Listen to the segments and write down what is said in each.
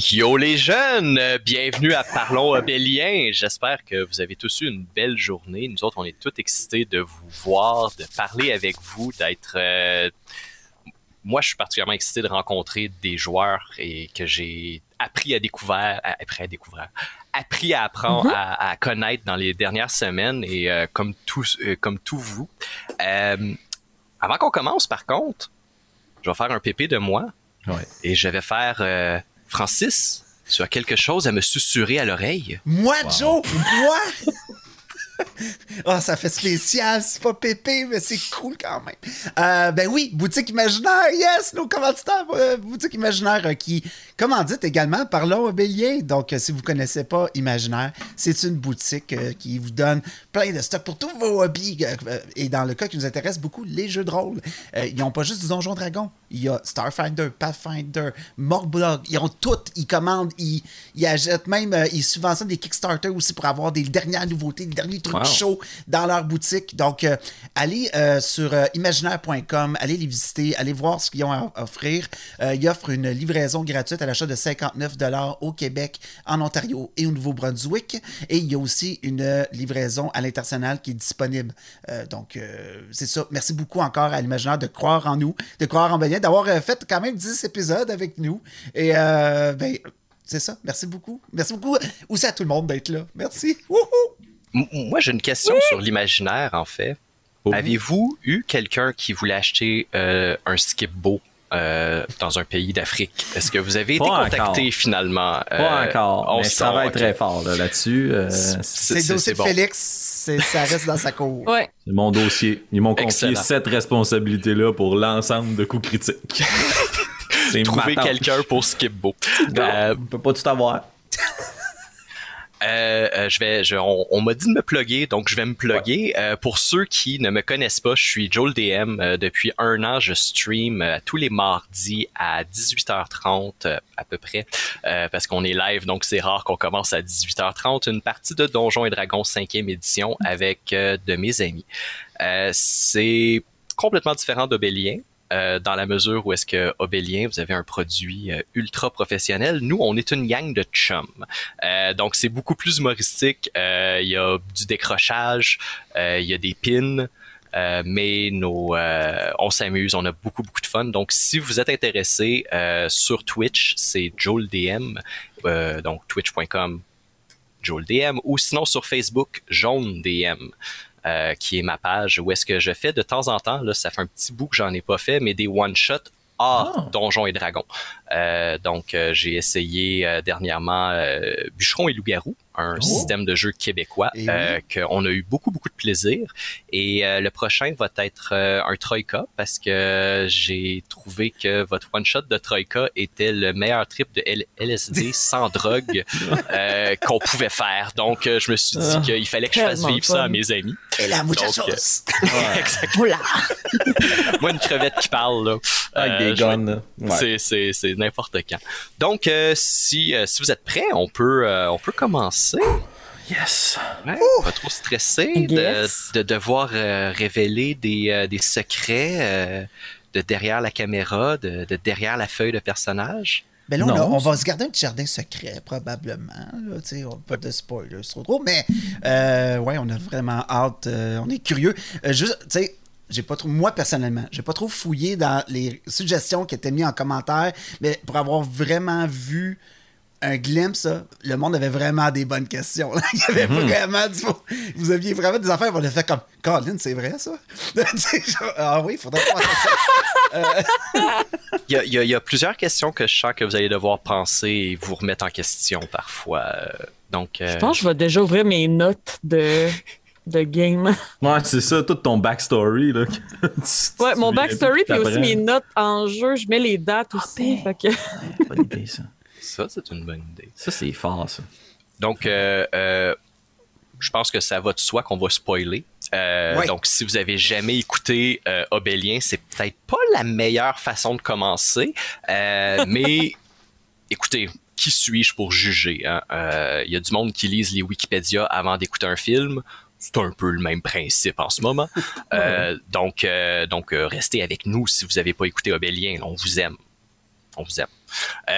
Yo les jeunes, euh, bienvenue à Parlons Obélien. J'espère que vous avez tous eu une belle journée. Nous autres, on est tous excités de vous voir, de parler avec vous, d'être... euh, Moi, je suis particulièrement excité de rencontrer des joueurs et que j'ai appris à découvrir, à- appris à découvrir, appris à apprendre, à, à connaître dans les dernières semaines et euh, comme tous, euh, comme tous vous. Euh, avant qu'on commence, par contre, je vais faire un pépé de moi. Ouais. Et je vais faire euh, Francis. Tu as quelque chose à me susurrer à l'oreille? Moi, Joe, moi! Oh, ça fait spécial, c'est pas pépé, mais c'est cool quand même. Euh, ben oui, Boutique Imaginaire, yes, nos commanditaires, euh, Boutique Imaginaire euh, qui commandite également Parlons Obélien. Donc, euh, si vous connaissez pas Imaginaire, c'est une boutique qui vous donne plein de stock pour tous vos hobbies. et dans le cas qui nous intéresse beaucoup, les jeux de rôle. Ils n'ont pas juste du Donjon Dragon. Il y a Starfinder, Pathfinder, Morblog. Ils ont tout. Ils commandent, ils, ils achètent même, ils subventionnent des Kickstarter aussi pour avoir des dernières nouveautés, des derniers trucs Wow. chauds dans leur boutique. Donc, euh, allez euh, sur euh, imaginaire.com, allez les visiter, allez voir ce qu'ils ont à offrir. Ils offrent une livraison gratuite à l'achat de 59 au Québec, en Ontario et au Nouveau-Brunswick. Et il y a aussi une livraison à l'international qui est disponible. Donc, c'est ça. Merci beaucoup encore à l'imaginaire de croire en nous, de croire en Bélien, d'avoir fait quand même 10 épisodes avec nous. Et, ben, c'est ça. Merci beaucoup. Merci beaucoup aussi à tout le monde d'être là. Merci. Wouhou! Moi, j'ai une question sur l'imaginaire, en fait. Oh. Avez-vous eu quelqu'un qui voulait acheter euh, un skip-beau euh, dans un pays d'Afrique? Est-ce que vous avez été Pas contacté encore. finalement? Pas Euh, encore, on mais se sent- très fort là, là-dessus. euh, C'est- le dossier de bon. Félix. Ça reste dans sa cour. Ouais. c'est mon dossier. Ils m'ont confié Excellent. cette responsabilité-là pour l'ensemble de coups critiques. c'est Trouver quelqu'un pour Euh, on peut pas tout avoir. Euh, euh, je vais, je- on, on m'a dit de me plugger, donc je vais me plugger. Euh, pour ceux qui ne me connaissent pas, je suis Joel DM. Euh, depuis un an, je stream tous les mardis à 18h30 euh, à peu près, euh, parce qu'on est live, donc c'est rare qu'on commence à 18h30. Une partie de Donjons et Dragons 5e édition avec euh, de mes amis. Euh, c'est complètement différent d'Obélien. Euh, dans la mesure où est-ce que Obélien, vous avez un produit euh, ultra professionnel. Nous, on est une gang de chums. Euh, donc, c'est beaucoup plus humoristique. Euh, Il y a du décrochage, euh, il y a des pins, mais nos, on s'amuse, on a beaucoup, beaucoup de fun. Donc, si vous êtes intéressé sur Twitch, c'est JoelDM, donc twitch.com JoelDM, ou sinon sur Facebook, JauneDM. Euh, qui est ma page où est-ce que je fais de temps en temps, là, ça fait un petit bout que j'en ai pas fait, mais des one-shots à Ah. Donjons et Dragons. Euh, donc, euh, j'ai essayé euh, dernièrement Bûcheron et Loup-Garou, un Oh. système de jeu québécois oui. qu'on a eu beaucoup, beaucoup de plaisir. Et le prochain va être un Troika parce que j'ai trouvé que votre one-shot de Troika était le meilleur trip de L- LSD sans drogue qu'on pouvait faire. Donc, je me suis dit Ah. qu'il fallait que je fasse vivre ça à mes amis. La muchachos. Oula. Moi, une crevette qui parle, là. Avec euh, des guns. Ouais. C'est n'importe quand. Donc, euh, si, euh, si vous êtes prêts, on peut, euh, on peut commencer. Yes. Ouais, pas trop stressé de, Yes. de devoir euh, révéler des, euh, des secrets euh, de derrière la caméra, de, de derrière la feuille de personnage? Ben là, on, Non. a- on va se garder un petit jardin secret, probablement. Là, on- pas de spoilers, c'est trop gros. Mais, euh, ouais, on a vraiment hâte. euh, on est curieux. Euh, juste, tu sais, j'ai pas trop, moi personnellement, j'ai pas trop fouillé dans les suggestions qui étaient mises en commentaire, mais pour avoir vraiment vu un glimpse, là, le monde avait vraiment des bonnes questions. là. Il y avait vraiment du... Vous aviez vraiment des affaires, on a fait comme Colin, c'est vrai ça? Ah oui, il faudrait penser ça. Il y, a, il y a- il y a plusieurs questions que je sens que vous allez devoir penser et vous remettre en question parfois. euh, Donc, euh, Je pense que je vais déjà ouvrir mes notes de, de game. Ouais, c'est ça, tout ton backstory. Là. Ouais, mon backstory, puis aussi mes notes en jeu. Je mets les dates aussi. fait que... Bonne idée, ça. ça, c'est une bonne idée. Ça, c'est fort, ça. Donc, euh, euh, je pense que ça va de soi qu'on va spoiler. Euh, Ouais. Donc, si vous avez jamais écouté euh, Obélien, c'est peut-être pas la meilleure façon de commencer, euh, mais écoutez, qui suis-je pour juger hein? Euh, Il y a du monde qui lise les Wikipédia avant d'écouter un film. C'est un peu le même principe en ce moment. Euh, donc, euh, donc euh, restez avec nous si vous n'avez pas écouté Obélien. On vous aime. On vous aime.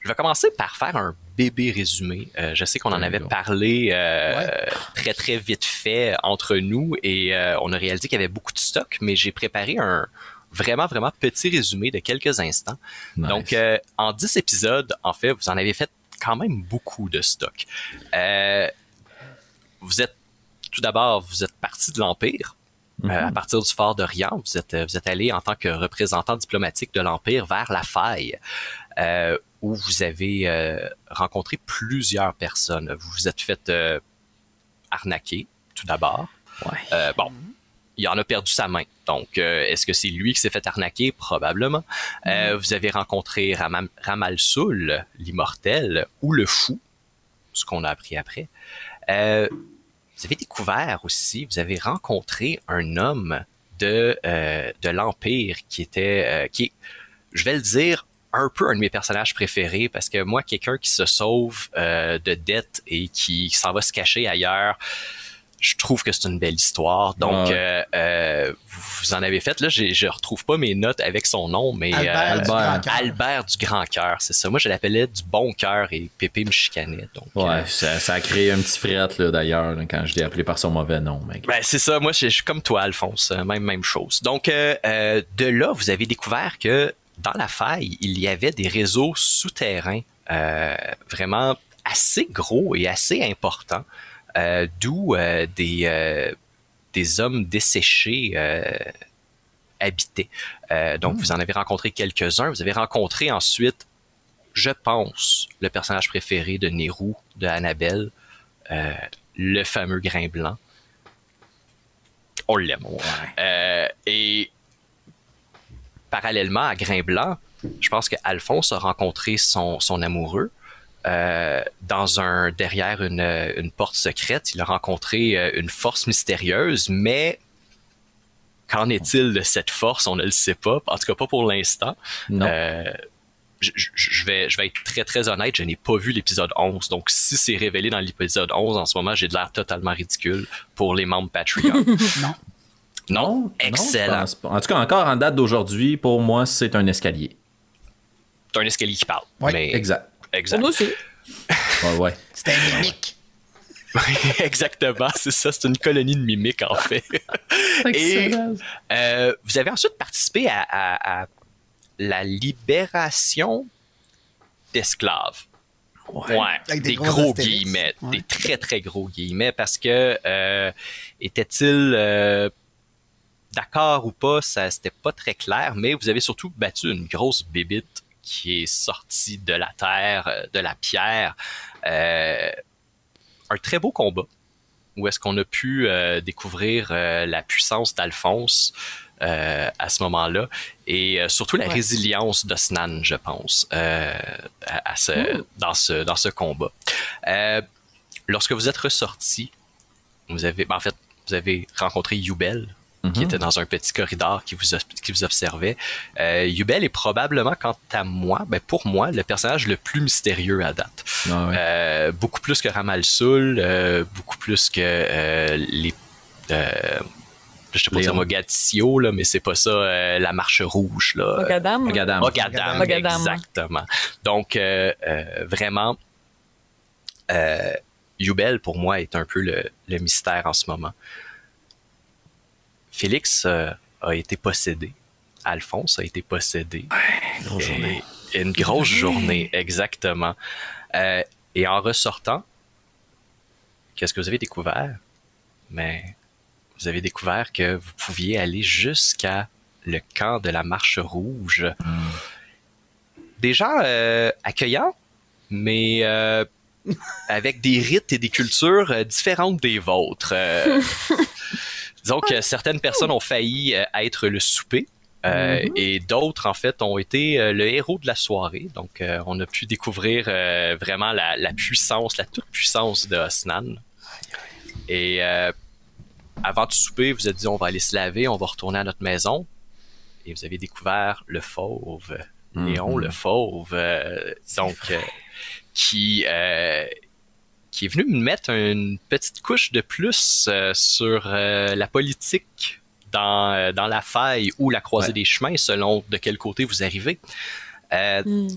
Je vais commencer par faire un bébé résumé. Je sais qu'on en avait parlé Ouais. très très vite fait entre nous et on a réalisé qu'il y avait beaucoup de stock, mais j'ai préparé un vraiment vraiment petit résumé de quelques instants. Nice. Donc en 10 épisodes, en fait, vous en avez fait quand même beaucoup de stock. Vous êtes tout d'abord, vous êtes parti de l'Empire. Mhm. Euh, à partir du fort d'Orient, vous êtes, vous êtes allé en tant que représentant diplomatique de l'Empire vers la faille, euh, où vous avez euh, rencontré plusieurs personnes. Vous vous êtes fait euh, arnaquer, tout d'abord. Ouais. Euh, bon, il en a perdu sa main. Donc, euh, est-ce que c'est lui qui s'est fait arnaquer? Probablement. Euh, vous avez rencontré Ramam- Ramalsoul, l'immortel, ou le fou, ce qu'on a appris après. Euh, vous avez découvert aussi, vous avez rencontré un homme de, euh, de l'Empire qui était, euh, qui je vais le dire, un peu un de mes personnages préférés parce que moi, quelqu'un qui se sauve de dette et qui s'en va se cacher ailleurs, je trouve que c'est une belle histoire. Donc, Ouais. euh, euh, vous en avez fait. Là, je retrouve pas mes notes avec son nom, mais euh, Albert, du Albert. Grand Cœur. Albert du Grand Cœur, c'est ça. Moi, je l'appelais du Bon Cœur et Pépé me chicanait. Donc, Ouais, euh, ça, ça a créé un petit fret là, d'ailleurs quand je l'ai appelé par son mauvais nom, mec. Ben, c'est ça. Moi, je suis comme toi, Alphonse. Euh, Même, même chose. Donc, euh, euh, de là, vous avez découvert que dans la faille, il y avait des réseaux souterrains euh, vraiment assez gros et assez importants, euh, d'où euh, des, euh, des hommes desséchés euh, habitaient. Euh, donc, vous en avez rencontré quelques-uns. Vous avez rencontré ensuite, je pense, le personnage préféré de Nérou, de Annabelle, euh, le fameux grain blanc. On l'aime. Euh, et parallèlement à Grain Blanc, je pense que Alphonse a rencontré son, son amoureux euh, dans un derrière une, une porte secrète. Il a rencontré euh, une force mystérieuse, mais qu'en est-il de cette force? On ne le sait pas. En tout cas, pas pour l'instant. Non. Euh, je, vais, je vais être très très honnête, je n'ai pas vu l'épisode 11. Donc si c'est révélé dans l'épisode 11 en ce moment, j'ai de l'air totalement ridicule pour les membres Patreon. Non. non, excellent. En tout cas, encore en date d'aujourd'hui, pour moi, c'est un escalier. C'est un escalier qui parle. Mais, Exact. Exact. Pour nous aussi. Ouais, ouais. C'était un mimique. Exactement, c'est ça, c'est une colonie de mimiques en fait. Et euh, vous avez ensuite participé à, à- à la libération d'esclaves. Ouais, Avec des des, gros guillemets, Ouais. des très très gros guillemets, parce que euh, était-il euh, d'accord ou pas, ça c'était pas très clair, mais vous avez surtout battu une grosse bébite qui est sortie de la terre, euh, de la pierre. Euh, un très beau combat où est-ce qu'on a pu euh, découvrir euh, la puissance d'Alphonse à ce moment-là et surtout la Ouais. résilience d'Osnan, je pense, à, à ce, dans, ce, dans ce combat. Lorsque vous êtes ressorti, vous avez, ben, en fait, vous avez rencontré Yubel, qui Mhm. était dans un petit corridor qui vous, ob- qui vous observait. Euh, Yubel est probablement, quant à moi, ben pour moi, le personnage le plus mystérieux à date. Ah ouais. Euh, beaucoup plus que Ramal Soul, euh, beaucoup plus que euh, les. Euh, je sais pas dire. Mogadiscio, là, mais c'est pas ça, euh, la marche rouge. Là. Mogadam. Mogadam. Mogadam, Mogadam. exactement. Donc, euh, euh, vraiment, euh, Yubel, pour moi, est un peu le, le mystère en ce moment. Félix euh, a été possédé. Alphonse a été possédé. Grosse Et- journée. une grosse journée, exactement. Euh, et en ressortant, qu'est-ce que vous avez découvert? Mais vous avez découvert que vous pouviez aller jusqu'à le camp de la Marche Rouge. Des gens euh, accueillants, mais euh, avec des rites et des cultures différentes des vôtres. Disons que certaines personnes ont failli euh, être le souper. euh, Et d'autres, en fait, ont été euh, le héros de la soirée. Donc, euh, on a pu découvrir euh, vraiment la, la puissance, la toute-puissance de Osnan. Et euh, avant de souper, vous êtes dit, on va aller se laver, on va retourner à notre maison. Et vous avez découvert le fauve, Léon Mhm. le fauve, euh, donc euh, qui euh, qui est venu me mettre une petite couche de plus euh, sur euh, la politique dans, euh, dans la faille ou la croisée Ouais. des chemins, selon de quel côté vous arrivez. Euh, Hmm.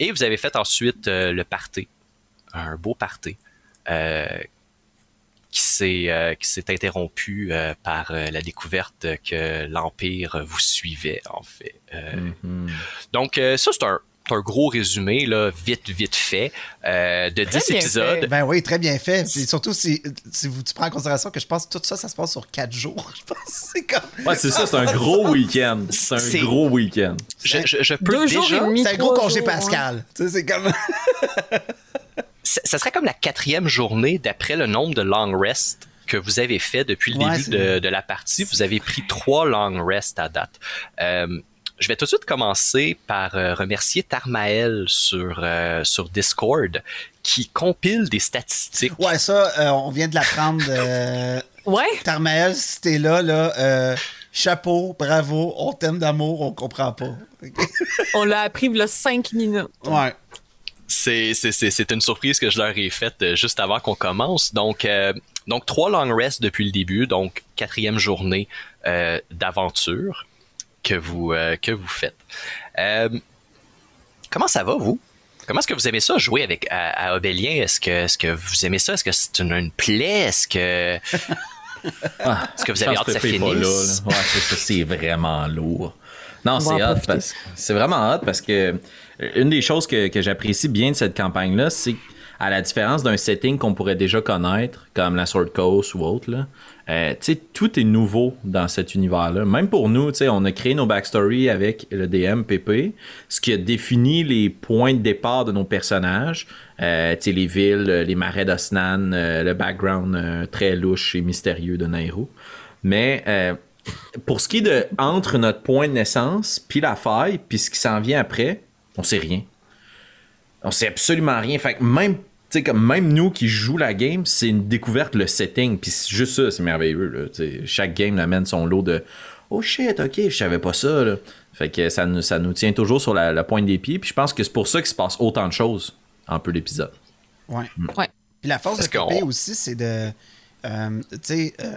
Et vous avez fait ensuite euh, le party, un beau party, euh, qui s'est euh, qui s'est interrompu euh, par euh, la découverte que l'Empire vous suivait, en fait. Euh, Mhm. Donc, euh, ça, c'est un, un gros résumé, là, vite, vite fait, euh, de 10 bien épisodes. fait. Ben oui, très bien fait. Surtout si, si vous, tu prends en considération que je pense que tout ça, ça se passe sur quatre jours. Je pense c'est comme. Ouais, c'est ça, c'est un gros week-end. C'est un gros week-end. Je, je, je peux Deux déjà... jours et demi. C'est un gros congé jours, hein. Pascal. Tu sais, c'est comme. ça serait comme la quatrième journée d'après le nombre de long rests que vous avez fait depuis le Ouais, début de la partie. Vous avez pris trois long rests à date. Euh, je vais tout de suite commencer par euh, remercier Tarmael sur, euh, sur Discord qui compile des statistiques. Ouais, ça, euh, on vient de l'apprendre. Euh, Ouais. Tarmael, si t'es là, là, euh, chapeau, bravo, on t'aime d'amour, on comprend pas. On l'a appris il y a cinq minutes. Ouais. C'est, c'est, c'est, c'est une surprise que je leur ai faite juste avant qu'on commence. Donc, euh, donc trois long rests depuis le début, donc quatrième journée euh, d'aventure que vous, euh, que vous faites. Euh, comment ça va, vous? Comment est-ce que vous aimez ça, jouer avec à, à Obélien? Est-ce que, est-ce que vous aimez ça? Est-ce que c'est une, une plaie? Est-ce que, Ah, est-ce que vous avez hâte que ça finisse? là. Ouais, c'est vraiment lourd. Non, c'est hot parce c'est vraiment hot parce que euh, une des choses que, que j'apprécie bien de cette campagne-là, c'est à la différence d'un setting qu'on pourrait déjà connaître, comme la Sword Coast ou autre, là, euh, tout est nouveau dans cet univers-là. Même pour nous, on a créé nos backstories avec le DM PP, ce qui a défini les points de départ de nos personnages, euh, les villes, les marais d'Osnan, euh, le background euh, très louche et mystérieux de Nairo. Mais euh, pour ce qui est de entre notre point de naissance, puis la faille, puis ce qui s'en vient après, on sait rien. On sait absolument rien. Fait que même, sais, comme même nous qui jouons la game, c'est une découverte le setting. Puis c'est juste ça, c'est merveilleux. Là. Chaque game amène son lot de Oh shit, ok, je savais pas ça. Là. Fait que ça nous, ça nous tient toujours sur la, la pointe des pieds. Puis je pense que c'est pour ça qu'il se passe autant de choses en peu d'épisodes. Ouais. Ouais. Puis la force Parce de Pépé qu'on- aussi, c'est de. euh, tu sais, euh,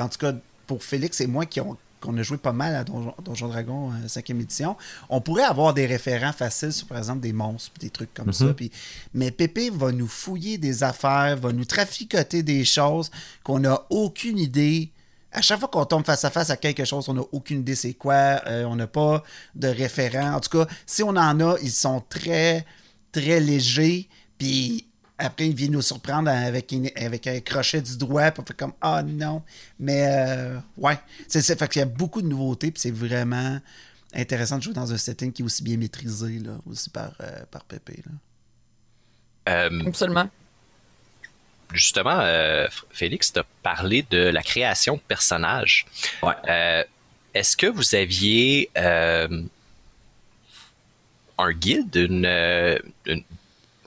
en tout cas, pour Félix et moi qui ont qu'on a joué pas mal à Donjon, Donjon Dragon 5e édition, on pourrait avoir des référents faciles sur, par exemple, des monstres des trucs comme ça. Puis, mais Pépé va nous fouiller des affaires, va nous traficoter des choses qu'on n'a aucune idée. À chaque fois qu'on tombe face à face à quelque chose, on n'a aucune idée c'est quoi, euh, on n'a pas de référent. En tout cas, si on en a, ils sont très, très légers. Puis après, il vient nous surprendre avec, une- avec un crochet du doigt. Puis on fait comme Ah non. Mais euh, ouais. C'est, c'est, fait qu'il y a beaucoup de nouveautés. Puis c'est vraiment intéressant de jouer dans un setting qui est aussi bien maîtrisé là, aussi par, euh, par Pépé. Là. Euh, Absolument. justement, euh, Félix t'a parlé de la création de personnages. Ouais. Euh, Est-ce que vous aviez euh, un guide, une, une-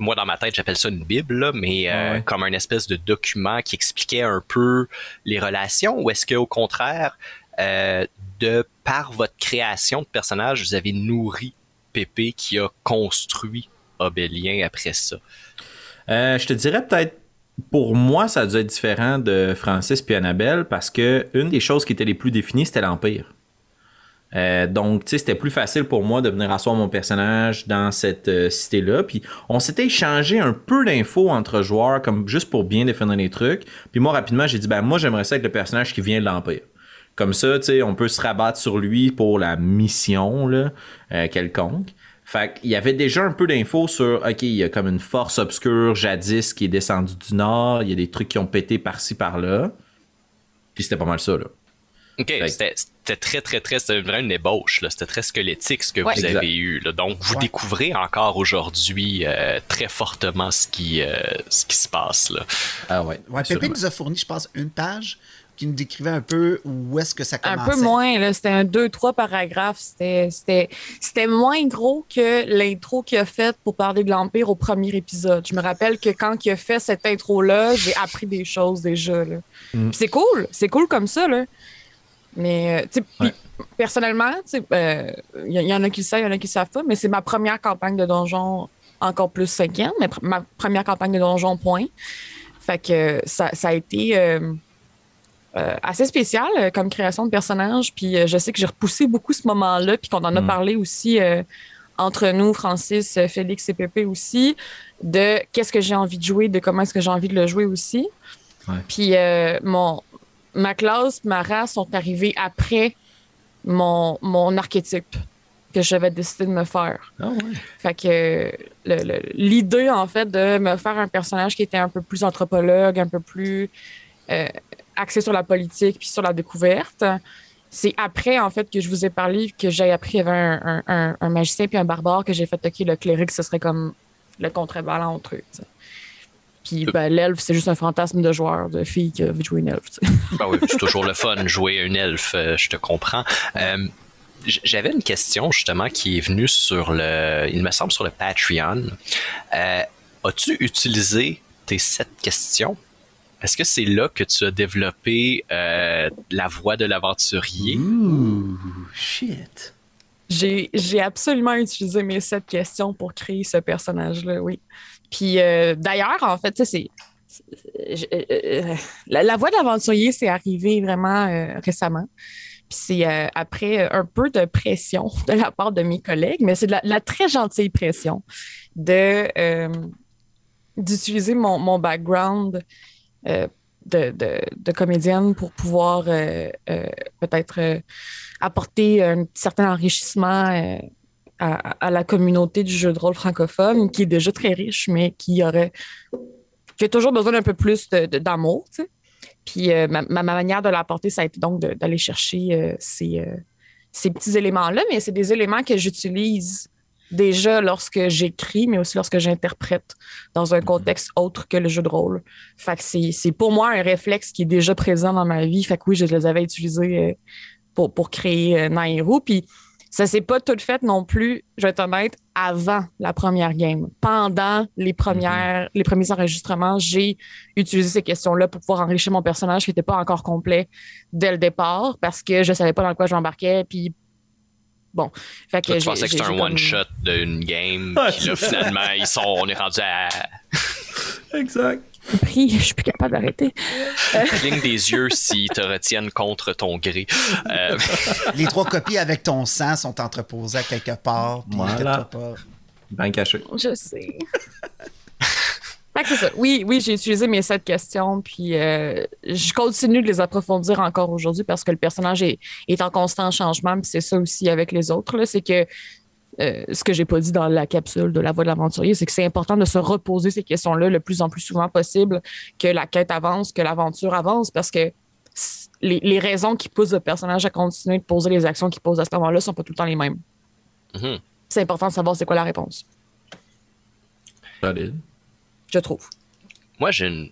moi dans ma tête j'appelle ça une bible, là, mais euh, Ouais. comme un espèce de document qui expliquait un peu les relations, ou est-ce que au contraire, euh, de par votre création de personnages, vous avez nourri Pépé qui a construit Obélien après ça? Euh, je te dirais peut-être, pour moi, ça a dû être différent de Francis puis Annabelle parce que une des choses qui étaient les plus définies, c'était l'Empire. Euh, donc, tu sais, c'était plus facile pour moi de venir asseoir mon personnage dans cette euh, cité-là. Puis, on s'était échangé un peu d'infos entre joueurs, comme juste pour bien définir les trucs. Puis, moi, rapidement, j'ai dit, ben, moi, j'aimerais ça avec le personnage qui vient de l'Empire. Comme ça, tu sais, on peut se rabattre sur lui pour la mission, là, euh, quelconque. Fait qu'il y avait déjà un peu d'infos sur, OK, il y a comme une force obscure jadis qui est descendue du nord, il y a des trucs qui ont pété par-ci, par-là. Puis c'était pas mal ça, là. OK, Fait c'était très, très, très, c'était vraiment une ébauche, là. C'était très squelettique ce que Ouais. vous Exact. avez eu, là. Donc, vous Ouais. découvrez encore aujourd'hui euh, très fortement ce qui, euh, ce qui se passe, là. Ah ouais. Ouais, Pépé nous a fourni, je pense, une page qui nous décrivait un peu où est-ce que ça Un commençait. peu moins, là. C'était un deux, trois paragraphes. C'était, c'était, c'était moins gros que l'intro qu'il a faite pour parler de l'Empire au premier épisode. Je me rappelle que quand il a fait cette intro-là, j'ai appris des choses déjà. Mm. Puis c'est cool. C'est cool comme ça, là. Mais, euh, tu sais, Ouais. personnellement, tu sais, euh, il y, y en a qui le savent, il y en a qui le savent pas, mais c'est ma première campagne de donjon, encore plus cinquième, mais pr- ma première campagne de donjon, point. Fait que ça, ça a été euh, euh, assez spécial comme création de personnage. Puis je sais que j'ai repoussé beaucoup ce moment-là, puis qu'on en a Mm. parlé aussi entre nous, Francis, Félix et Pépé aussi, de qu'est-ce que j'ai envie de jouer, de comment est-ce que j'ai envie de le jouer aussi. Ouais. Puis euh, mon, ma classe, ma race sont arrivés après mon, mon archétype que j'avais décidé de me faire. Ah ouais. Fait que l'idée, en fait, de me faire un personnage qui était un peu plus anthropologue, un peu plus euh, axé sur la politique puis sur la découverte, c'est après, en fait, que je vous ai parlé, que j'ai appris qu'il y avait un, un- un- un magicien puis un barbare, que j'ai fait, OK, le cléric, ce serait comme le contrebalan entre eux. Puis ben, l'elfe, c'est juste un fantasme de joueur, de fille qui de jouer une elfe. Ben oui, c'est toujours le fun de jouer un elfe, euh, je te comprends. Euh, J'avais une question justement qui est venue sur le, il me semble sur le Patreon. Euh, As-tu utilisé tes sept questions? Est-ce que c'est là que tu as développé euh, la voix de l'aventurier? Ouh, shit. J'ai, j'ai absolument utilisé mes sept questions pour créer ce personnage-là, oui. Puis euh, d'ailleurs, en fait, c'est. euh, euh, la, la voix d'aventurier, c'est arrivé vraiment récemment. Puis c'est après un peu de pression de la part de mes collègues, mais c'est de la, très gentille pression de d'utiliser mon, mon background de, de, de comédienne pour pouvoir peut-être apporter un certain enrichissement à, la communauté du jeu de rôle francophone, qui est déjà très riche, mais qui aurait qui a toujours besoin d'un peu plus d'amour. Puis euh, ma, ma manière de l'apporter, ça a été donc d'aller chercher euh, ces, euh, ces petits éléments-là, mais c'est des éléments que j'utilise déjà lorsque j'écris, mais aussi lorsque j'interprète dans un contexte autre que le jeu de rôle. Fait que c'est pour moi un réflexe qui est déjà présent dans ma vie. Fait que oui, je les avais utilisés pour, pour créer Nairou. Puis ça s'est pas tout fait non plus, je vais être honnête, avant la première game. Pendant les premières, les premiers enregistrements, j'ai utilisé ces questions-là pour pouvoir enrichir mon personnage qui n'était pas encore complet dès le départ parce que je savais pas dans quoi je m'embarquais. Puis bon, fait que Toi, tu j'ai- pensais que c'était un comme- one-shot d'une game, Ah, puis là, finalement, ils sont, on est rendu à Exact. Pris, je suis plus capable d'arrêter. cligne des yeux s'ils te retiennent contre ton gré. Euh, Les trois copies avec ton sang sont entreposées à quelque part. Voilà. pas. Bien caché. Je sais. Fait que c'est ça. Oui, oui, j'ai utilisé mes sept questions, puis euh, je continue de les approfondir encore aujourd'hui parce que le personnage est, est en constant changement, puis c'est ça aussi avec les autres. C'est que euh, ce que j'ai pas dit dans la capsule de la voix de l'aventurier, c'est que c'est important de se reposer ces questions-là le plus en plus souvent possible, que la quête avance, que l'aventure avance, parce que les, les raisons qui poussent le personnage à continuer de poser les actions qu'il pose à ce moment-là sont pas tout le temps les mêmes. mhm. C'est important de savoir c'est quoi la réponse, Solide. je trouve. Moi, j'ai une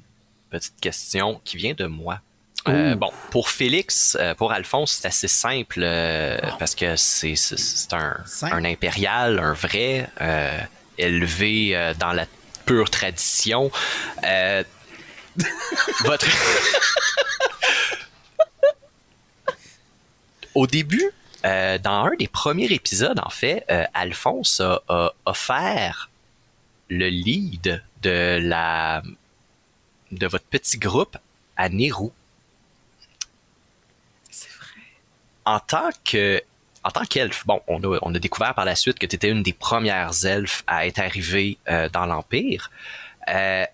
petite question qui vient de moi. Euh, bon, pour Félix, euh, pour Alphonse, c'est assez simple euh, parce que c'est un, impérial, un vrai, élevé dans la pure tradition. Votre... Au début, dans un des premiers épisodes, en fait, Alphonse a, a offert le lead de la de votre petit groupe à Nérou. C'est vrai. En tant que en tant qu'elfe, bon, on a, on a découvert par la suite que tu étais une des premières elfes à être arrivée euh, dans l'Empire. Euh,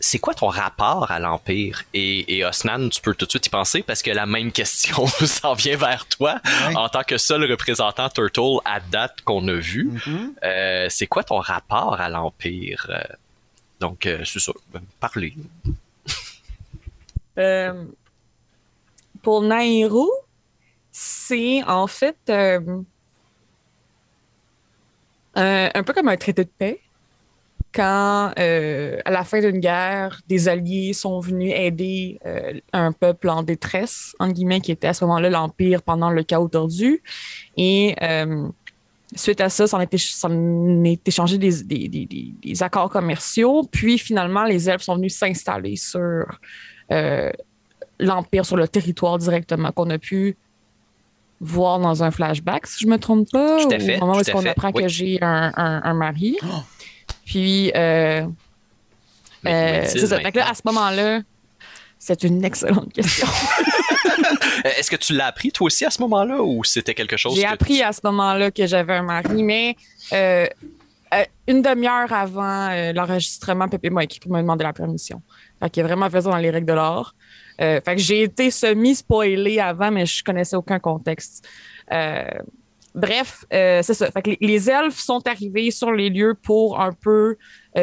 c'est quoi ton rapport à l'Empire? Et, et Osnan, tu peux tout de suite y penser parce que la même question s'en vient vers toi Ouais. en tant que seul représentant Turtle à date qu'on a vu. Mhm. Euh, c'est quoi ton rapport à l'Empire? Donc, euh, c'est ça. Parlez. Euh, pour Nairou, c'est en fait euh, un, un peu comme un traité de paix. Quand, euh, à la fin d'une guerre, des alliés sont venus aider euh, un peuple en détresse, entre guillemets, qui était à ce moment-là l'Empire pendant le chaos tordu. Et euh, suite à ça, ça en est, en est échangé des, accords commerciaux. Puis finalement, les elfes sont venus s'installer sur euh, l'Empire sur le territoire directement, qu'on a pu voir dans un flashback, si je me trompe pas. Tout à au moment où est-ce qu'on apprend oui. que j'ai un, un- un mari. Oh! Puis, euh, euh, c'est ça. Fait que là, à ce moment-là, c'est une excellente question. Est-ce que tu l'as appris toi aussi à ce moment-là ou c'était quelque chose J'ai que appris tu- à ce moment-là que j'avais un mari, mais euh, euh, une demi-heure avant l'enregistrement, Pépé m'a écrit pour me demander la permission. Fait qu'il a vraiment fait ça dans les règles de l'art. Euh, fait que j'ai été semi-spoilée avant, mais je connaissais aucun contexte. Euh, bref, euh, c'est ça. Fait que les, elfes sont arrivés sur les lieux pour un peu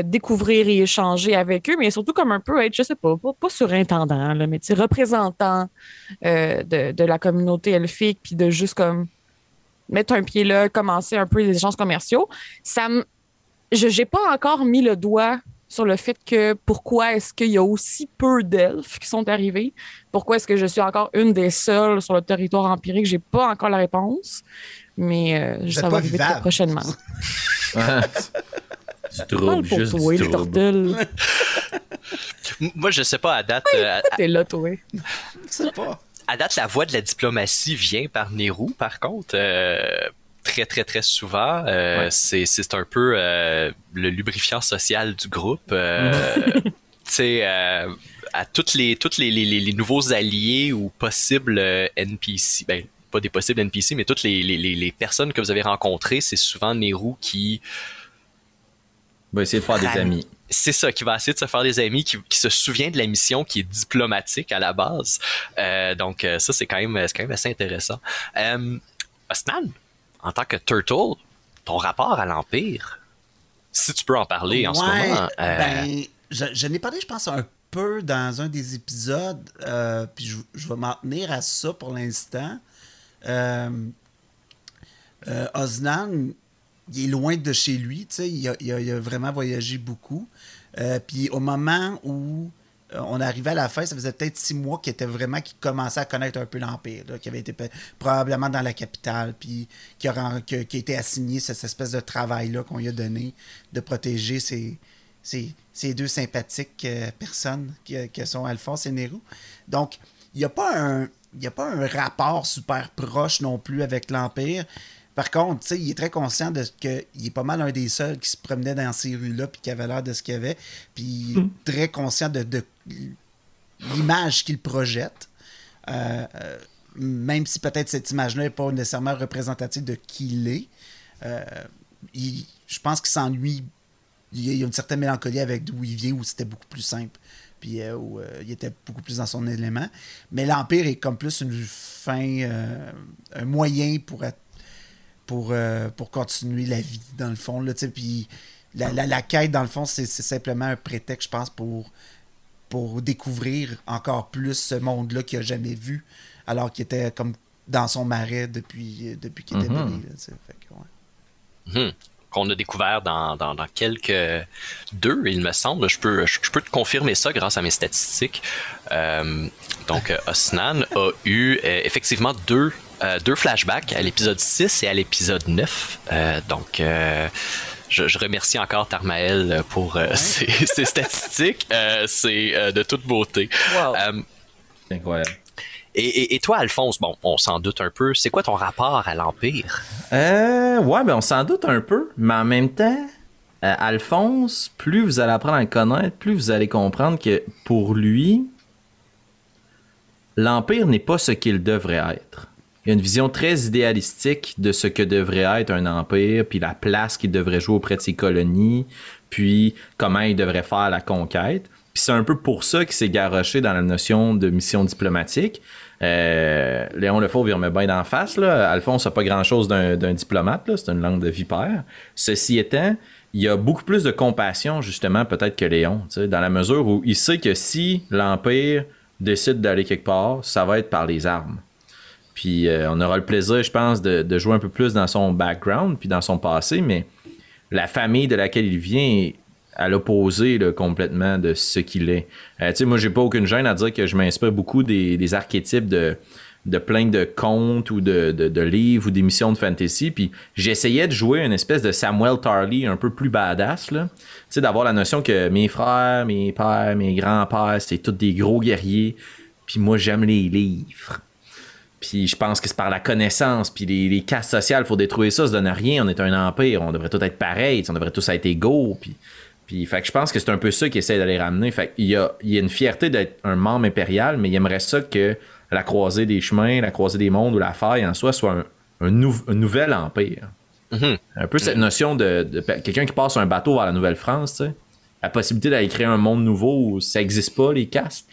découvrir et échanger avec eux, mais surtout comme un peu être, je sais pas, pas, surintendant, mais représentant de, de la communauté elfique, puis de juste comme mettre un pied là, commencer un peu les échanges commerciaux. Ça me... Je n'ai pas encore mis le doigt sur le fait que pourquoi est-ce qu'il y a aussi peu d'elfes qui sont arrivés? Pourquoi est-ce que je suis encore une des seules sur le territoire empirique? J'ai pas encore la réponse, mais euh, Vous ça va arriver très prochainement. du trouble, pour juste toi, du trouble. Moi, je sais pas, à date, euh, T'es là, toi. Je sais pas. à date, la voix de la diplomatie vient par Nehru, par contre. euh, très, très, très souvent. Euh, Ouais. c'est, c'est un peu euh, le lubrifiant social du groupe. Euh, tu sais, euh, à toutes les, toutes les, les, nouveaux alliés ou possibles euh, NPC, ben, pas des possibles NPC, mais toutes les, les, personnes que vous avez rencontrées, c'est souvent Nehru qui, va essayer de faire des amis. c'est ça, qui va essayer de se faire des amis, qui, qui se souvient de la mission qui est diplomatique à la base. Euh, donc ça, c'est quand même, c'est quand même assez intéressant. Euh, Osnan, en tant que Turtle, ton rapport à l'Empire, si tu peux en parler en ce moment. euh, Ben, je, je n'ai parlé, je pense, un peu dans un des épisodes, euh, puis je, je vais m'en tenir à ça pour l'instant. Euh, euh, Osnan, il est loin de chez lui, tu sais, il a, il a- il a vraiment voyagé beaucoup. Euh, puis au moment où on arrivait à la fin, ça faisait peut-être six mois qu'il était vraiment, qu'il commençait à connaître un peu l'Empire, qui avait été probablement dans la capitale, puis qui a, qui a été assigné cette espèce de travail-là qu'on lui a donné, de protéger ces, ces, ces deux sympathiques euh, personnes que, que sont Alphonse et Nero. Donc, il n'y a pas un. Il a pas un rapport super proche non plus avec l'Empire. Par contre, il est très conscient de ce que il est pas mal un des seuls qui se promenait dans ces rues-là puis qui avait l'air de ce qu'il y avait. Puis il est très conscient de, de l'image qu'il projette. Euh, euh, même si peut-être cette image-là n'est pas nécessairement représentative de qui il est. Euh, je pense qu'il s'ennuie. Il y a- une certaine mélancolie avec d'où il vient, où c'était beaucoup plus simple. Puis où il était beaucoup plus dans son élément. Mais l'Empire est comme plus une fin, un moyen pour, être- pour, pour continuer la vie, dans le fond. Là, puis la, la- la quête, dans le fond, c'est simplement un prétexte, je pense, pour, pour découvrir encore plus ce monde-là qu'il n'a jamais vu, alors qu'il était comme dans son marais depuis, depuis qu'il était Mhm. bébé. là, tu sais. Fait que, ouais. hmm, qu'on a découvert dans, dans, dans quelques deux, il me semble. Je peux, je, je peux te confirmer ça grâce à mes statistiques. Euh, donc, Osnan a eu euh, effectivement deux, euh, deux flashbacks à l'épisode 6 et à l'épisode 9. Euh, donc, je, je remercie encore Tarmael pour euh, ses, ses statistiques. Euh, C'est euh, de toute beauté. Wow. Euh, C'est incroyable. et, et- et toi, Alphonse, bon, on s'en doute un peu. C'est quoi ton rapport à l'Empire? Euh, ouais, ben on s'en doute un peu, mais en même temps, euh, Alphonse, plus vous allez apprendre à le connaître, plus vous allez comprendre que pour lui, l'Empire n'est pas ce qu'il devrait être. Il y a une vision très idéalistique de ce que devrait être un empire, puis la place qu'il devrait jouer auprès de ses colonies, puis comment il devrait faire la conquête. Puis c'est un peu pour ça qu'il s'est garoché dans la notion de mission diplomatique. Euh, Léon Lefauve, il remet bien d'en face. Là. Alphonse n'a pas grand-chose d'un diplomate. C'est une langue de vipère. Ceci étant, il y a beaucoup plus de compassion, justement, peut-être que Léon, dans la mesure où il sait que si l'Empire décide d'aller quelque part, ça va être par les armes. Puis euh, on aura le plaisir, je pense, de, jouer un peu plus dans son background, puis dans son passé, mais la famille de laquelle il vient est à l'opposé complètement de ce qu'il est. Euh, tu sais, moi, j'ai pas aucune gêne à dire que je m'inspire beaucoup des, archétypes de, plein de contes ou de, livres ou d'émissions de fantasy. Puis j'essayais de jouer une espèce de Samuel Tarly un peu plus badass. Tu sais, d'avoir la notion que mes frères, mes pères, mes grands-pères, c'est tous des gros guerriers. Puis moi, j'aime les livres. Puis je pense que c'est par la connaissance, puis les, les castes sociales, faut détruire ça, ça donne à rien. On est un empire, on devrait tous être pareils, on devrait tous être égaux. Puis, puis fait que je pense que c'est un peu ça qu'il essaie d'aller ramener. Fait qu'il y a, il y a une fierté d'être un membre impérial, mais il aimerait ça que la croisée des chemins, la croisée des mondes ou la faille en soi soit un, nouvel empire. Mhm. Un peu cette notion de, quelqu'un qui passe un bateau vers la Nouvelle-France, tu sais. La possibilité d'aller créer un monde nouveau où ça n'existe pas, les castes.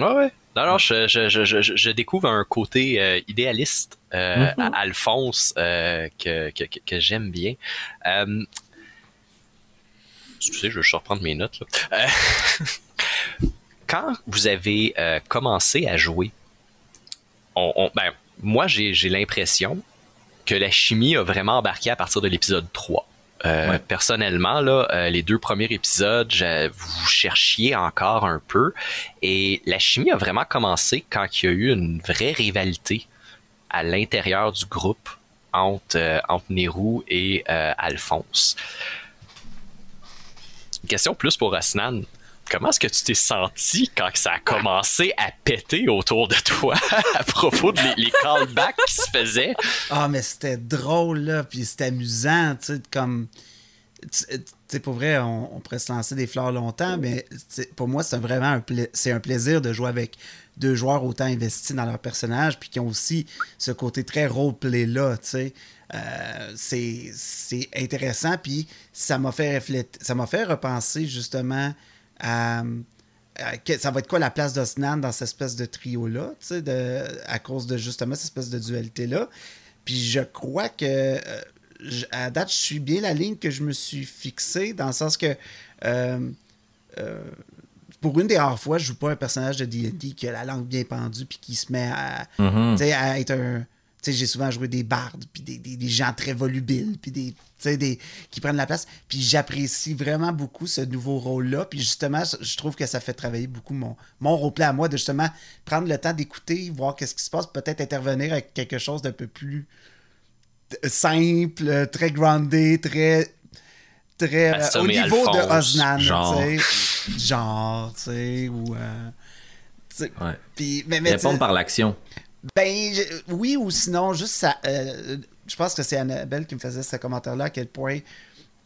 Ouais, ouais. Non, je, je, découvre un côté euh, idéaliste euh, mhm. à Alphonse euh, que, que, j'aime bien. excusez, je vais reprendre mes notes. quand vous avez commencé à jouer, on, ben, moi, j'ai l'impression que la chimie a vraiment embarqué à partir de l'épisode 3. Euh, personnellement, là, euh, les deux premiers épisodes, vous cherchiez encore un peu. Et la chimie a vraiment commencé quand il y a eu une vraie rivalité à l'intérieur du groupe entre, euh, entre et Alphonse. Une question plus pour Asnan comment est-ce que tu t'es senti quand ça a commencé à péter autour de toi à propos de callbacks qui se faisaient? Ah, mais c'était drôle, là, puis c'était amusant, tu sais, comme... Tu sais, pour vrai, on, pourrait se lancer des fleurs longtemps, mais pour moi, c'est vraiment un, c'est un plaisir de jouer avec deux joueurs autant investis dans leur personnage, puis qui ont aussi ce côté très roleplay-là, tu sais. Euh, c'est intéressant, puis ça m'a fait ça m'a fait repenser justement ça va être quoi la place d'Osnan dans cette espèce de trio-là, à cause de justement cette espèce de dualité-là? Puis je crois que euh, à date, je suis bien la ligne que je me suis fixée, dans le sens que euh, pour une des rares fois, je joue pas un personnage de D&D qui a la langue bien pendue puis qui se met à, mm-hmm. à être un j'ai souvent joué des bardes, puis des, gens très volubiles, puis des, des, qui prennent la place. Puis j'apprécie vraiment beaucoup ce nouveau rôle-là. Puis justement, je trouve que ça fait travailler beaucoup mon, mon roleplay à moi, de justement prendre le temps d'écouter, voir qu'est-ce qui se passe, peut-être intervenir avec quelque chose d'un peu plus simple, très groundé, très très euh, au niveau de Osnan, genre, genre, tu sais, ou euh, ouais. puis mais, mais répondre par l'action. Ben oui ou sinon, juste ça. Euh, je pense que c'est Annabelle qui me faisait ce commentaire-là, à quel point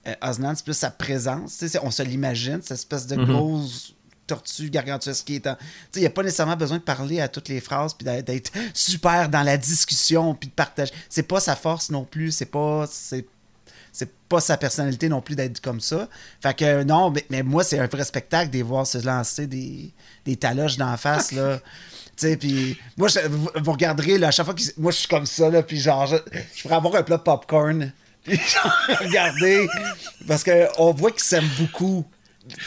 euh, Osnan, c'est plus sa présence. On se l'imagine, cette espèce de mhm. grosse tortue gargantuesque qui est en... Il n'y a pas nécessairement besoin de parler à toutes les phrases puis d'être super dans la discussion puis de partager. C'est pas sa force non plus, c'est pas c'est c'est pas sa personnalité non plus d'être comme ça. Fait que non, mais, mais moi c'est un vrai spectacle de voir se lancer des des taloches d'en face là. puis moi, vous, regarderez, là, à chaque fois que moi, je suis comme ça, là, puis genre, je, pourrais avoir un plat de popcorn, puis genre, regardez, parce qu'on voit qu'ils s'aiment beaucoup.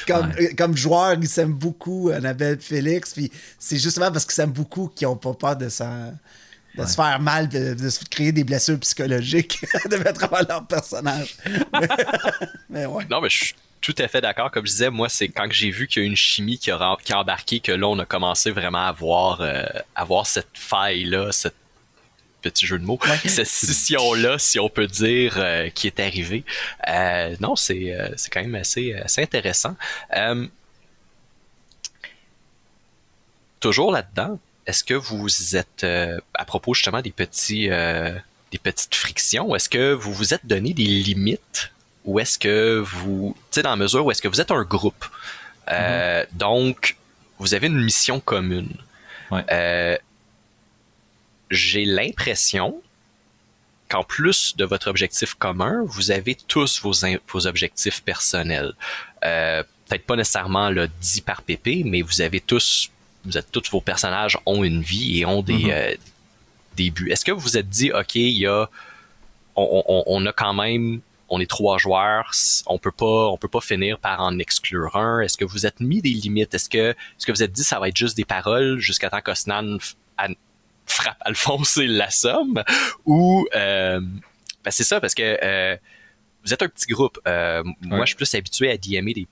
Comme, comme joueur, ils s'aiment beaucoup, Annabelle Félix, puis c'est justement parce qu'ils s'aiment beaucoup qu'ils n'ont pas peur de, de se faire mal, de, se créer des blessures psychologiques, de mettre en leur personnage. mais ouais. Non, mais je tout à fait d'accord. Comme je disais, moi, c'est quand j'ai vu qu'il y a une chimie qui a, qui a embarqué que là, on a commencé vraiment à voir, euh, cette faille-là, cette petit jeu de mots, cette scission-là, si on peut dire, euh, qui est arrivée. Euh, non, c'est c'est quand même assez, assez intéressant. toujours là-dedans, est-ce que vous êtes, à propos justement des petits, des petites frictions, est-ce que vous vous êtes donné des limites où est-ce que vous, tu sais, dans la mesure où est-ce que vous êtes un groupe. Euh, mhm. Donc, vous avez une mission commune. Euh, j'ai l'impression qu'en plus de votre objectif commun, vous avez tous vos, vos objectifs personnels. Euh, peut-être pas nécessairement le dit par PP, mais vous avez tous, vous êtes tous vos personnages ont une vie et ont des, mhm. des buts. Est-ce que vous vous êtes dit, ok, il y a, on, on a quand même on est trois joueurs, on peut pas, on peut pas finir par en exclure un. Est-ce que vous êtes mis des limites? Est-ce que, ce que vous êtes dit, ça va être juste des paroles jusqu'à temps qu'Osnan frappe Alphonse et l'assomme Ou euh, ben c'est ça parce que euh, vous êtes un petit groupe. Euh, moi, je suis plus habitué à DMer des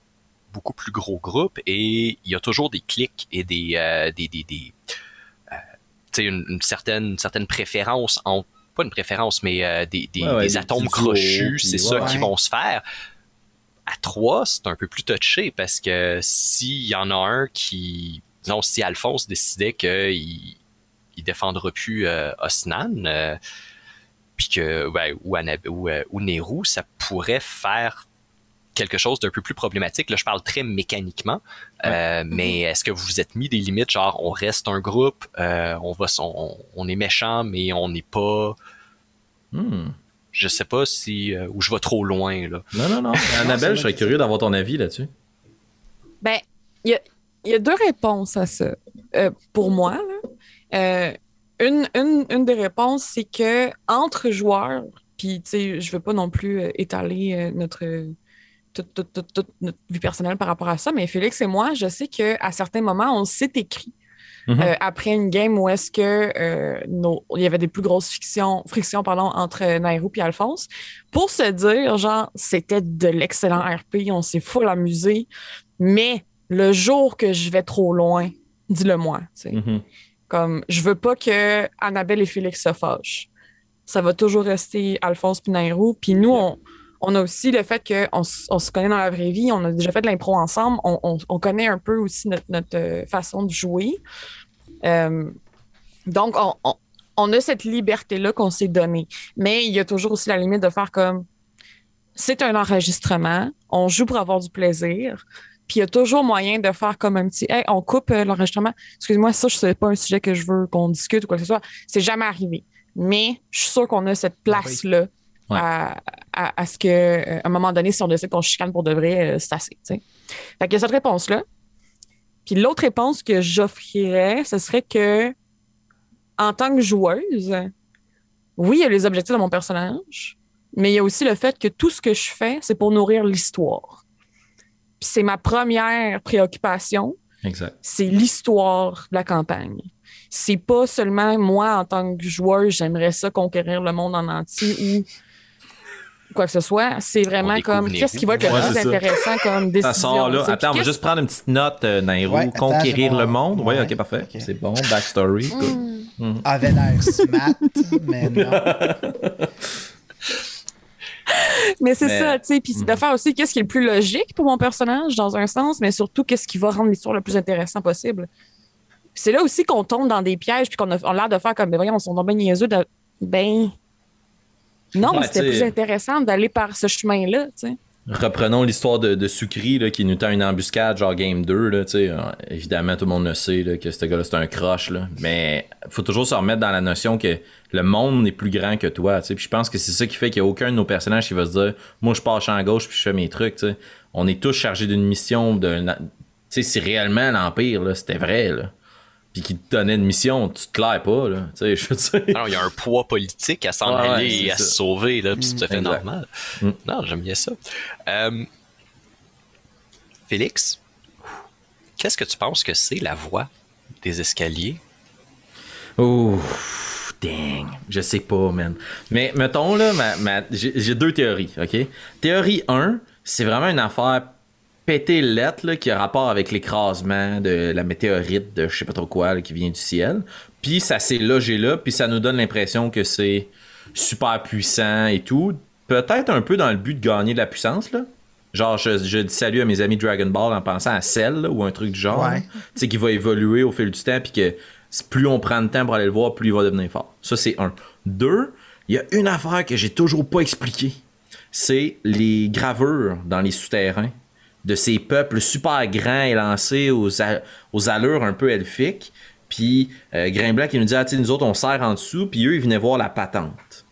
beaucoup plus gros groupes et il y a toujours des clics et des des des, des une, une, certaine certaine préférence entre pas une préférence, mais euh, des, des, atomes crochus, c'est ça qui vont se faire. À trois, c'est un peu plus touché parce que s'il y en a un qui, disons, si Alphonse décidait qu'il il défendra plus euh, Osnan, euh, puis que, ou, ou, ou Nehru, ça pourrait faire quelque chose d'un peu plus problématique. Là, je parle très mécaniquement, euh, mais est-ce que vous vous êtes mis des limites, genre on reste un groupe, euh, on va, on, on, est méchant, mais on n'est pas. Hmm. Je sais pas si ou je vais trop loin là. Non non non. Annabelle, je serais curieux d'avoir ton avis là-dessus. Ben, il y a, y a, deux réponses à ça pour moi. Là. Une, une, une, des réponses, c'est que entre joueurs, puis tu sais, je veux pas non plus étaler notre toute, notre vie personnelle par rapport à ça, mais Félix et moi, je sais qu'à certains moments, on s'est écrit. Mm-hmm. Euh, après une game où est-ce que euh, nos, il y avait des plus grosses frictions, frictions pardon, entre Nairou et Alphonse, pour se dire, genre, c'était de l'excellent RP, on s'est full amusé, mais le jour que je vais trop loin, dis-le moi. Mm-hmm. Comme, je veux pas que Annabelle et Félix se fâchent. Ça va toujours rester Alphonse puis Nairou, puis nous, on on a aussi le fait qu'on on se connaît dans la vraie vie, on a déjà fait de l'impro ensemble, on, connaît un peu aussi notre, euh, façon de jouer. Euh, donc, on, a cette liberté-là qu'on s'est donnée. Mais il y a toujours aussi la limite de faire comme c'est un enregistrement, on joue pour avoir du plaisir. Puis il y a toujours moyen de faire comme un petit Hey, on coupe euh, l'enregistrement. Excuse-moi, ça, ce n'est pas un sujet que je veux qu'on discute ou quoi que ce soit. C'est jamais arrivé. Mais je suis sûre qu'on a cette place-là à, à, ce qu'à euh, un moment donné, si on décide qu'on chicane pour de vrai, euh, c'est assez. Fait qu'il y a cette réponse-là. Puis l'autre réponse que j'offrirais, ce serait que en tant que joueuse, oui, il y a les objectifs de mon personnage, mais il y a aussi le fait que tout ce que je fais, c'est pour nourrir l'histoire. Puis c'est ma première préoccupation. Exact. C'est l'histoire de la campagne. C'est pas seulement moi en tant que joueuse, j'aimerais ça conquérir le monde en entier ou quoi que ce soit. C'est vraiment comme qu'est-ce qui va être le plus intéressant comme décision. Ça sort là. Attends, on va juste prendre une petite note, euh, Nairo. Conquérir le monde. Oui, ok, parfait. C'est bon. Backstory. Mm. Mm. Avait l'air smart, mais non. mais c'est ça, tu sais. Puis c'est de mm. faire aussi qu'est-ce qui est le plus logique pour mon personnage, dans un sens, mais surtout qu'est-ce qui va rendre l'histoire le plus intéressant possible? C'est là aussi qu'on tombe dans des pièges, puis qu'on a, l'air de faire comme, ben voyons, on sont bien niaiseux de. Ben, non, mais c'était plus intéressant d'aller par ce chemin-là, tu sais. Reprenons l'histoire de, de là, qui nous tend une embuscade, genre Game 2. Là, euh, évidemment, tout le monde le sait là, que ce gars-là, c'est un crush. Là. Mais faut toujours se remettre dans la notion que le monde est plus grand que toi. Puis je pense que c'est ça qui fait qu'il n'y a aucun de nos personnages qui va se dire Moi, je pars champ gauche puis je fais mes trucs. sais. On est tous chargés d'une mission. De, si réellement l'Empire, c'était vrai. Là puis qui te donnait une mission, tu te claires pas, là. Tu sais, je il y a un poids politique à s'en aller et à se sauver, là, c'est tout à fait normal. Mm. Non, j'aime bien ça. Euh, Félix, qu'est-ce que tu penses que c'est la voie des escaliers? Oh, dang, je sais pas, man. Mais mettons, là, j'ai deux théories, OK? Théorie 1, c'est vraiment une affaire pété lettre là, qui a rapport avec l'écrasement de la météorite de je sais pas trop quoi qui vient du ciel. Puis ça s'est logé là, puis ça nous donne l'impression que c'est super puissant et tout. Peut-être un peu dans le but de gagner de la puissance, là. Genre, je, dis salut à mes amis Dragon Ball en pensant à Cell ou un truc du genre. Tu sais, qui va évoluer au fil du temps, puis que plus on prend de temps pour aller le voir, plus il va devenir fort. Ça, c'est un. Deux, il y a une affaire que j'ai toujours pas expliquée. C'est les gravures dans les souterrains de ces peuples super grands et lancés aux, aux allures un peu elfiques. Puis euh, Grimblanc qui nous dit, ah, nous autres, on sert en dessous, puis eux, ils venaient voir la patente.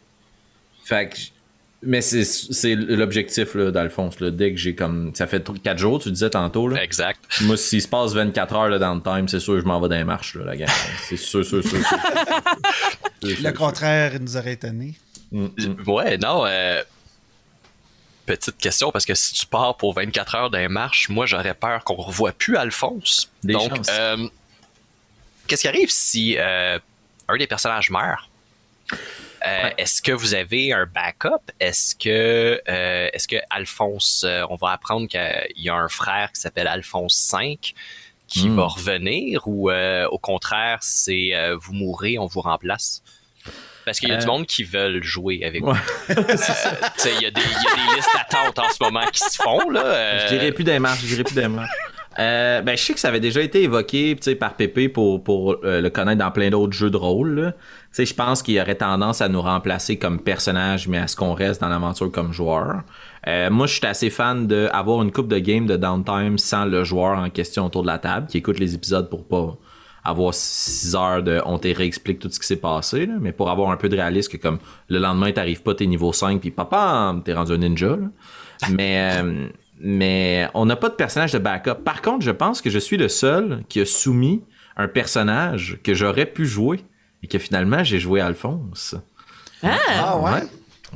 Fait que. Mais c'est l'objectif, là, d'Alphonse, là, dès que j'ai comme. Ça fait 4 jours, tu disais tantôt, là. Exact. Moi, s'il se passe 24 heures, là, dans le time, c'est sûr que je m'en vais dans les marches, là, la gang. c'est sûr, sûr, sûr. sûr. le contraire nous aurait étonné. Mm, mm. Ouais, non, euh, petite question parce que si tu pars pour 24 heures d'un marche, moi j'aurais peur qu'on revoie plus Alphonse. Donc, euh, qu'est-ce qui arrive si euh, un des personnages meurt? Euh, est-ce que vous avez un backup? Est-ce que, est-ce que Alphonse, on va apprendre qu'il y a un frère qui s'appelle Alphonse V qui hmm. va revenir ou au contraire, c'est vous mourrez, on vous remplace? Parce qu'il y a du euh. monde qui veulent jouer avec vous. Il y, a des listes d'attente en ce moment qui se font. Là, euh. Je dirais plus démarche, je dirais plus. Euh, ben, je sais que ça avait déjà été évoqué par Pépé pour, pour le connaître dans plein d'autres jeux de rôle. Je pense qu'il aurait tendance à nous remplacer comme personnage, mais à ce qu'on reste dans l'aventure comme joueur. Euh, moi, je suis assez fan d'avoir une coupe de game de downtime sans le joueur en question autour de la table, qui écoute les épisodes pour pas avoir 6 heures de on te réexplique tout ce qui s'est passé, là, mais pour avoir un peu de réalisme que comme le lendemain t'arrives pas, t'es niveau 5 puis papa, t'es rendu un ninja. Là. Mais, euh, mais on n'a pas de personnage de backup. Par contre, je pense que je suis le seul qui a soumis un personnage que j'aurais pu jouer et que finalement j'ai joué Alphonse. Ah ouais?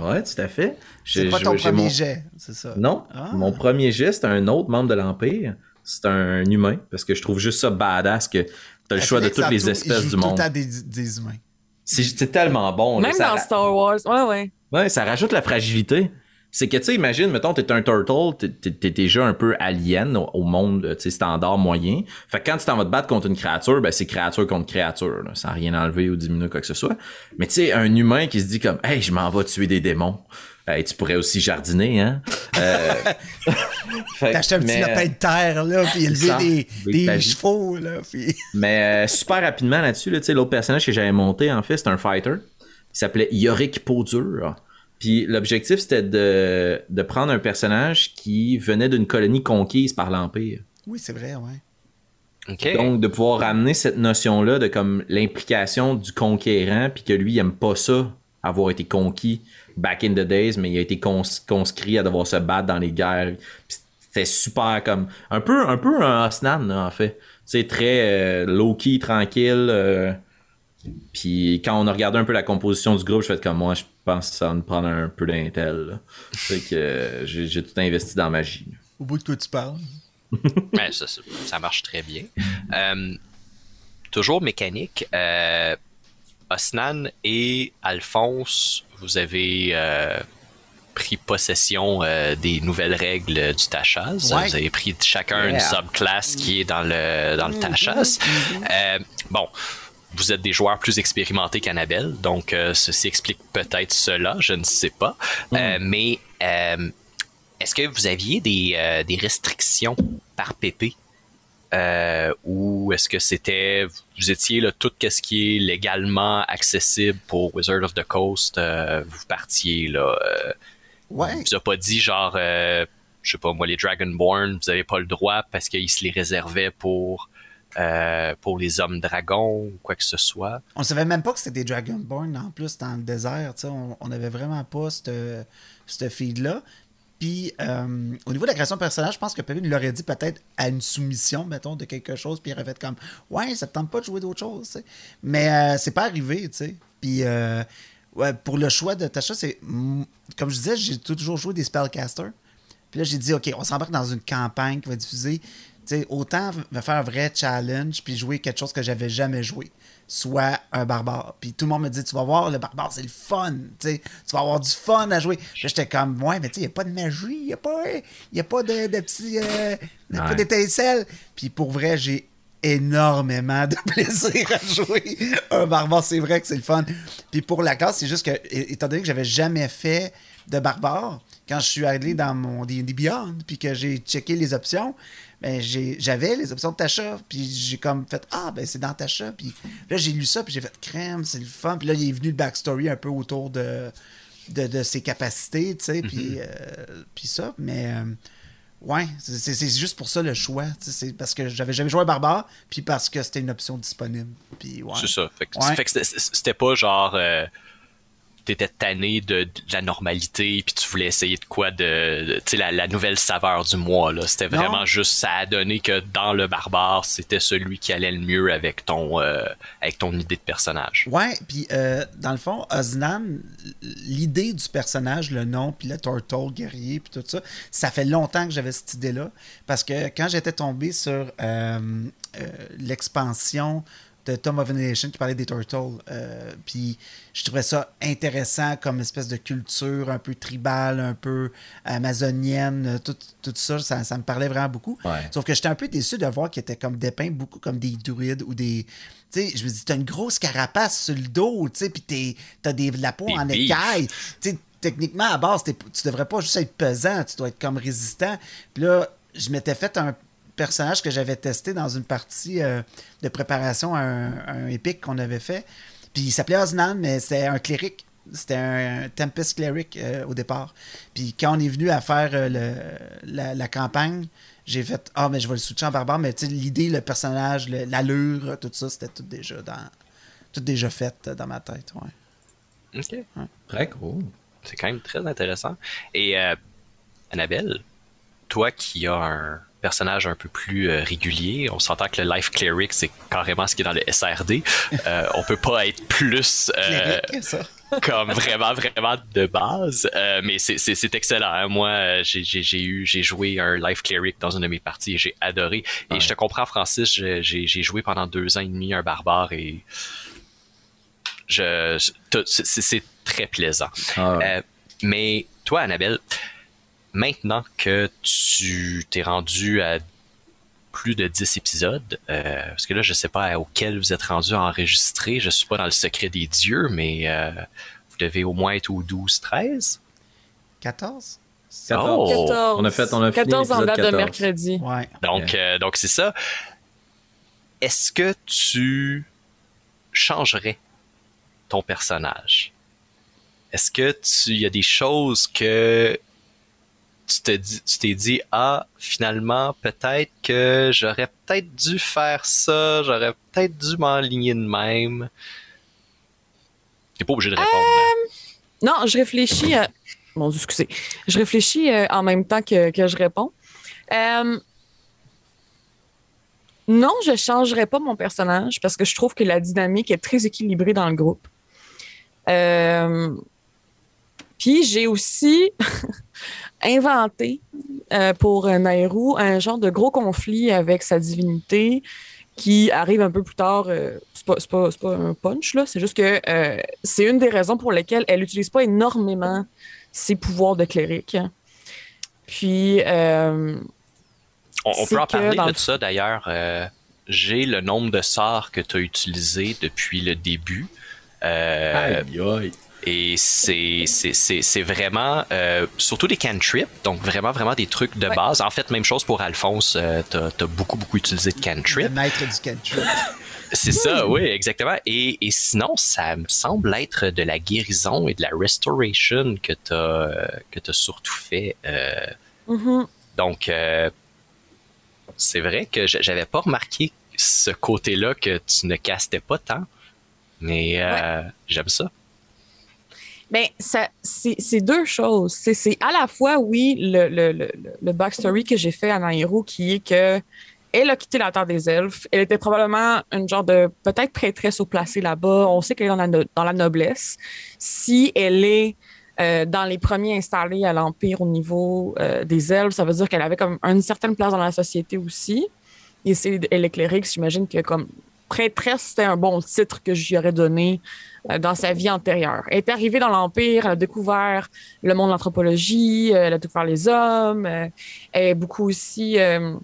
Ouais, tout à fait. C'est J'ai- pas ton premier mon- jet, c'est ça? Non, Ah. mon premier geste, c'est un autre membre de l'Empire. C'est un humain, parce que je trouve juste ça badass que t'as le choix de toutes les espèces du monde. tout des, des humains. C'est tellement bon. là. Même ça, dans Star Wars. Ouais, ouais. ouais, ça rajoute la fragilité. C'est que, tu sais, imagine, mettons, t'es un turtle, t'es- t'es t'es déjà un peu alien au, au monde, tu sais, standard moyen. Fait que quand tu t'en vas te battre contre une créature, ben c'est créature contre créature, là, sans rien enlever ou diminuer quoi que ce soit. Mais tu sais, un humain qui se dit comme, hey, je m'en vais tuer des démons. Tu pourrais aussi jardiner, hein? Euh, acheté un petit mais- lapin de terre, là, puis élever Ça, des, des chevaux, là, puis... Mais euh, super rapidement là-dessus, là, tu sais, l'autre personnage que j'avais monté, en fait, c'est un fighter. Il s'appelait Yorick Peaudur. Puis l'objectif, c'était de, de prendre un personnage qui venait d'une colonie conquise par l'Empire. Oui, c'est vrai, ouais. OK. Donc, de pouvoir ramener cette notion-là de comme l'implication du conquérant, puis que lui, il aime pas ça, avoir été conquis back in the days, mais il a été cons- conscrit à devoir se battre dans les guerres. C'était super comme. Un peu un, peu un Osnan, là, en fait. C'est très euh, low-key, tranquille. euh, puis quand on a regardé un peu la composition du groupe, je fais comme moi, je pense que ça va nous prendre un peu d'intel. Fait que euh, j'ai tout investi dans magie. Au bout de toi, tu parles? Ben, ça, ça- ça marche très bien. Euh, toujours mécanique. Euh, Osnan et Alphonse, vous avez euh, pris possession euh, des nouvelles règles du Tachaz. Ouais. Vous avez pris chacun une subclasse qui est dans le, dans le Tachaz. Euh, bon. Vous êtes des joueurs plus expérimentés qu'Annabelle, donc ceci explique peut-être cela, je ne sais pas. Euh, mais est-ce que vous aviez des, des restrictions par PP? Euh, ou est-ce que c'était vous étiez là tout ce qui est légalement accessible pour Wizard of the Coast euh, vous partiez là euh, Ouais. vous a pas dit genre euh, je sais pas moi les Dragonborn vous avez pas le droit parce qu'ils se les réservaient pour pour les hommes dragons ou quoi que ce soit On savait même pas que c'était des Dragonborn en plus dans le désert. On, on avait vraiment pas cette, cette feed-là. Puis euh, au niveau de la création de personnage, je pense que Pépé nous l'aurait dit peut-être à une soumission, mettons, de quelque chose, puis il aurait fait comme Ouais, ça te tente pas de jouer d'autre chose. Mais euh, c'est pas arrivé, tu sais. Puis euh, ouais, pour le choix de Tasha, c'est. mm, Comme je disais, j'ai toujours joué des spellcasters. Puis là, j'ai dit, OK, on s'embarque dans une campagne qui va diffuser. Sais, autant me faire un vrai challenge puis jouer quelque chose que j'avais jamais joué, soit un barbare. Puis tout le monde me dit, tu vas voir, le barbare, c'est le fun. Tu vas avoir du fun à jouer. J'étais comme, ouais, mais tu sais, il n'y a pas de magie, il n'y a pas, y a pas de, de petits. euh, Ouais. d'étincelles. Puis pour vrai, j'ai énormément de plaisir à jouer un barbare. C'est vrai que c'est le fun. Puis pour la classe, c'est juste que, étant donné que j'avais jamais fait de barbare, quand je suis allé dans mon D&D Beyond, puis que j'ai checké les options, ben j'avais les options de Tasha, puis j'ai comme fait ah ben c'est dans Tasha, puis là j'ai lu ça, puis j'ai fait crème, c'est le fun, puis là il est venu le backstory un peu autour de de, de ses capacités, tu sais, puis euh, puis ça, mais euh, ouais, c'est- juste pour ça le choix, tu sais, c'est parce que j'avais jamais joué à barbare, puis parce que c'était une option disponible, puis ouais. c'est ça fait que, Ouais. c'était pas genre euh, t'étais tanné de, de la normalité puis tu voulais essayer de quoi de, de- tu sais la, la nouvelle saveur du mois là c'était Non. vraiment juste ça a donné que dans le barbare c'était celui qui allait le mieux avec ton euh, avec ton idée de personnage Ouais, puis euh, dans le fond, Osnan, l'idée du personnage, le nom, puis le turtle guerrier, puis tout ça, ça fait longtemps que j'avais cette idée-là. Parce que quand j'étais tombé sur euh, l'expansion de Tom of Annihilation qui parlait des turtles, euh, puis je trouvais ça intéressant comme espèce de culture un peu tribale, un peu amazonienne, euh, tout, tout ça, ça, ça me parlait vraiment beaucoup. Ouais. Sauf que j'étais un peu déçu de voir qu'il était comme dépeint beaucoup comme des druides ou des. Tu sais, je me dis, t'as une grosse carapace sur le dos, tu sais, puis t'es- t'as des, de la peau Des en beefs. écaille. Tu sais, techniquement, à base, tu devrais pas juste être pesant, tu dois être comme résistant. Puis là, je m'étais fait un personnage que j'avais testé dans une partie euh, de préparation à un, à un épique qu'on avait fait. Puis il s'appelait Osnan, mais c'est un cléric. c'était un Tempest Cleric euh, au départ. Puis quand on est venu à faire euh, le, la, la campagne, j'ai fait Ah, mais je vais le switcher en barbare. Mais tu sais, l'idée, le personnage, l'allure, tout ça, c'était tout déjà dans. Tout déjà fait dans ma tête. Ouais. Ok. Très cool. C'est quand même très intéressant. Et euh, Annabelle, toi qui as un personnage un peu plus euh, régulier, on s'entend que le Life Cleric, c'est carrément ce qui est dans le SRD. Euh, on peut pas être plus euh, ça. comme vraiment, vraiment de base. Euh, mais c'est- excellent. hein. Moi, j'ai- eu, joué un Life Cleric dans une de mes parties et j'ai adoré. Et Ouais. je te comprends, Francis, j'ai joué pendant deux ans et demi un barbare et je, c'est très plaisant. Ah, ouais. Euh, mais toi, Annabelle, maintenant que tu t'es rendu à plus de 10 épisodes, euh, parce que là, je sais pas auquel vous êtes rendu à enregistrer, je suis pas dans le secret des dieux, mais euh, vous devez au moins être au 12, 13. 14 14. Oh. 14. On a fait- on a fini 14 en date de 14. mercredi. Ouais. Donc, euh, donc c'est ça. Est-ce que tu changerais ton personnage? Est-ce que tu il y a des choses que tu te dis, tu t'es dit ah finalement peut-être que j'aurais peut-être dû faire ça, j'aurais peut-être dû m'enligner de même. T'es pas obligé de répondre. hein? Non, je réfléchis. à- Mon Dieu, excusez. Je réfléchis euh, en même temps que, que je réponds. Euh, Non, je ne changerai pas mon personnage parce que je trouve que la dynamique est très équilibrée dans le groupe. Euh, Puis j'ai aussi inventé euh, pour euh, Nairou un genre de gros conflit avec sa divinité qui arrive un peu plus tard. euh, c'est pas, c'est pas- c'est pas un punch, là. C'est juste que euh, c'est une des raisons pour lesquelles elle n'utilise pas énormément ses pouvoirs de cléric. Puis, euh, On, on peut en parler dans de le- ça d'ailleurs. Euh, J'ai le nombre de sorts que tu as utilisé depuis le début. Euh, Aïe, aïe. Et c'est c'est- c'est- c'est vraiment, euh, surtout des cantrips, donc vraiment, vraiment des trucs de Ouais. base. En fait, même chose pour Alphonse, euh, t'as as beaucoup, beaucoup utilisé de Le cantrips. maître du cantrip. C'est ça, oui, exactement. Et, et sinon, ça me semble être de la guérison et de la restoration que tu as, que as surtout fait. euh, mhm. donc, euh, c'est vrai que j'avais pas remarqué ce côté-là que tu ne castais pas tant. Mais euh, j'aime ça. Ben, ça, c'est deux choses. C'est- à la fois, oui, le, le, le, le backstory que j'ai fait à Nairo, qui est que elle a quitté la Terre des Elfes. Elle était probablement une genre de, peut-être prêtresse au placé là-bas. On sait qu'elle est dans la, dans la noblesse. Si elle est euh, dans les premiers installés à l'Empire au niveau euh, des Elfes, ça veut dire qu'elle avait comme une certaine place dans la société aussi. Et c'est cléric, j'imagine que comme prêtresse, c'était un bon titre que je lui aurais donné euh, dans sa vie antérieure. Elle est arrivée dans l'Empire, elle a découvert le monde de l'anthropologie, euh, elle a découvert les hommes, euh, elle est beaucoup aussi euh,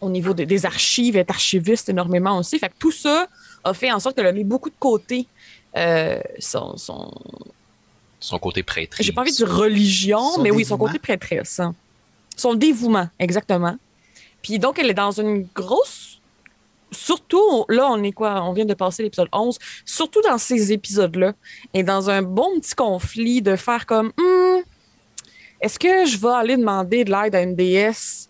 au niveau de- des archives, elle est archiviste énormément aussi. Fait que tout ça a fait en sorte qu'elle a mis beaucoup de côté euh, son, son- Son côté prêtrise. j'ai pas envie de dire religion, Son mais oui, son côté prêtresse. hein. Son dévouement, exactement. Puis donc, elle est dans une grosse. Surtout, là, on est quoi? On vient de passer l'épisode 11. Surtout dans ces épisodes-là. Et dans un bon petit conflit de faire comme. Hmm, Est-ce que je vais aller demander de l'aide à une déesse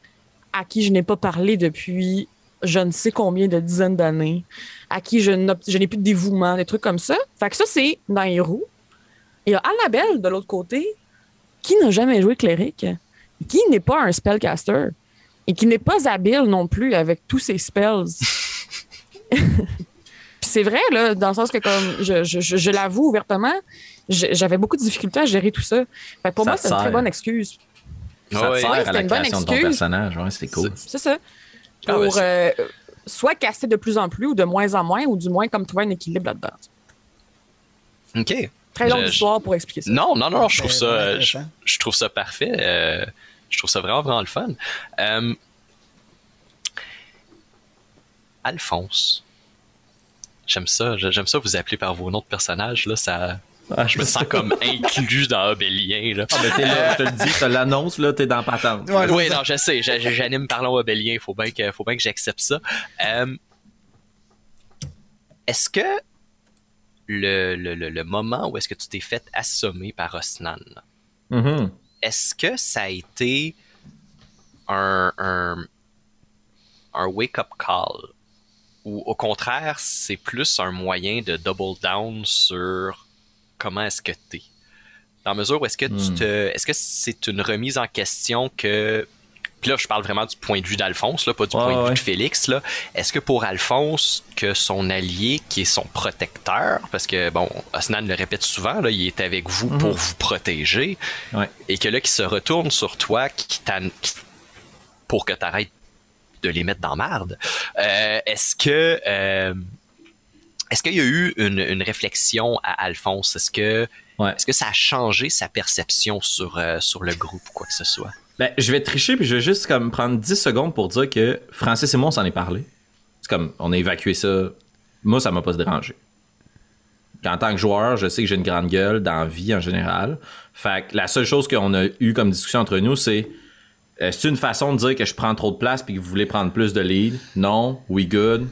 à qui je n'ai pas parlé depuis je ne sais combien de dizaines d'années, à qui je n'ai plus de dévouement, des trucs comme ça? Fait que ça, c'est dans Héros. Il y a Annabelle de l'autre côté, qui n'a jamais joué cléric, qui n'est pas un spellcaster et qui n'est pas habile non plus avec tous ses spells. Puis c'est vrai, là, dans le sens que, comme je, je, je- je l'avoue ouvertement, j'avais beaucoup de difficultés à gérer tout ça. Fait que pour Ça moi, c'est une très bonne excuse. Ça Ouais, te sert Ouais, à la une bonne création de ton excuse. personnage. Ouais, c'est cool. C'est ça. Ah Pour ouais, c'est- euh, soit casser de plus en plus ou de moins en moins, ou du moins comme trouver un équilibre là-dedans. OK. Très longue Je- histoire pour expliquer ça. Non, non, non, je Ben, trouve ça, je, intéressant. je trouve ça parfait. euh, je trouve ça vraiment, vraiment le fun. Euh, Alphonse. J'aime ça. J'aime ça vous appeler par vos noms de personnages. Là, ça, Ah, je me sens comme inclus dans Obélien. Là. Ah, ben, t'es là, je te le dis, t'as l'annonce, là, t'es dans patente. Ouais, oui, non, je sais. j'a- J'anime Parlons Obélien. Faut bien que, faut bien que j'accepte ça. Euh, Est-ce que le, le, le, le moment où est-ce que tu t'es fait assommer par Osnan, Mhm. est-ce que ça a été un, un, un wake-up call ou au contraire, c'est plus un moyen de double down sur comment est-ce que t'es? Dans la mesure où est-ce que tu Hmm. te. Est-ce que c'est une remise en question que. Puis là, je parle vraiment du point de vue d'Alphonse, là, pas du point de vue de Félix. Là. Est-ce que pour Alphonse, que son allié, qui est son protecteur, parce que, bon, Osnan le répète souvent, là, il est avec vous pour vous protéger, Ouais. et que là, qui se retourne sur toi, qui, qui- pour que tu arrêtes de les mettre dans marde. Euh, est-ce que euh, est-ce qu'il y a eu une, une réflexion à Alphonse? Est-ce que Ouais. est-ce que ça a changé sa perception sur, euh, sur le groupe ou quoi que ce soit? Ben, je vais tricher, puis je vais juste comme prendre 10 secondes pour dire que Francis et moi, on s'en est parlé. C'est comme, on a évacué ça. Moi, ça m'a pas dérangé. En tant que joueur, je sais que j'ai une grande gueule dans la vie en général. Fait que la seule chose qu'on a eu comme discussion entre nous, c'est euh, c'est une façon de dire que je prends trop de place puis que vous voulez prendre plus de lead. Non, we good.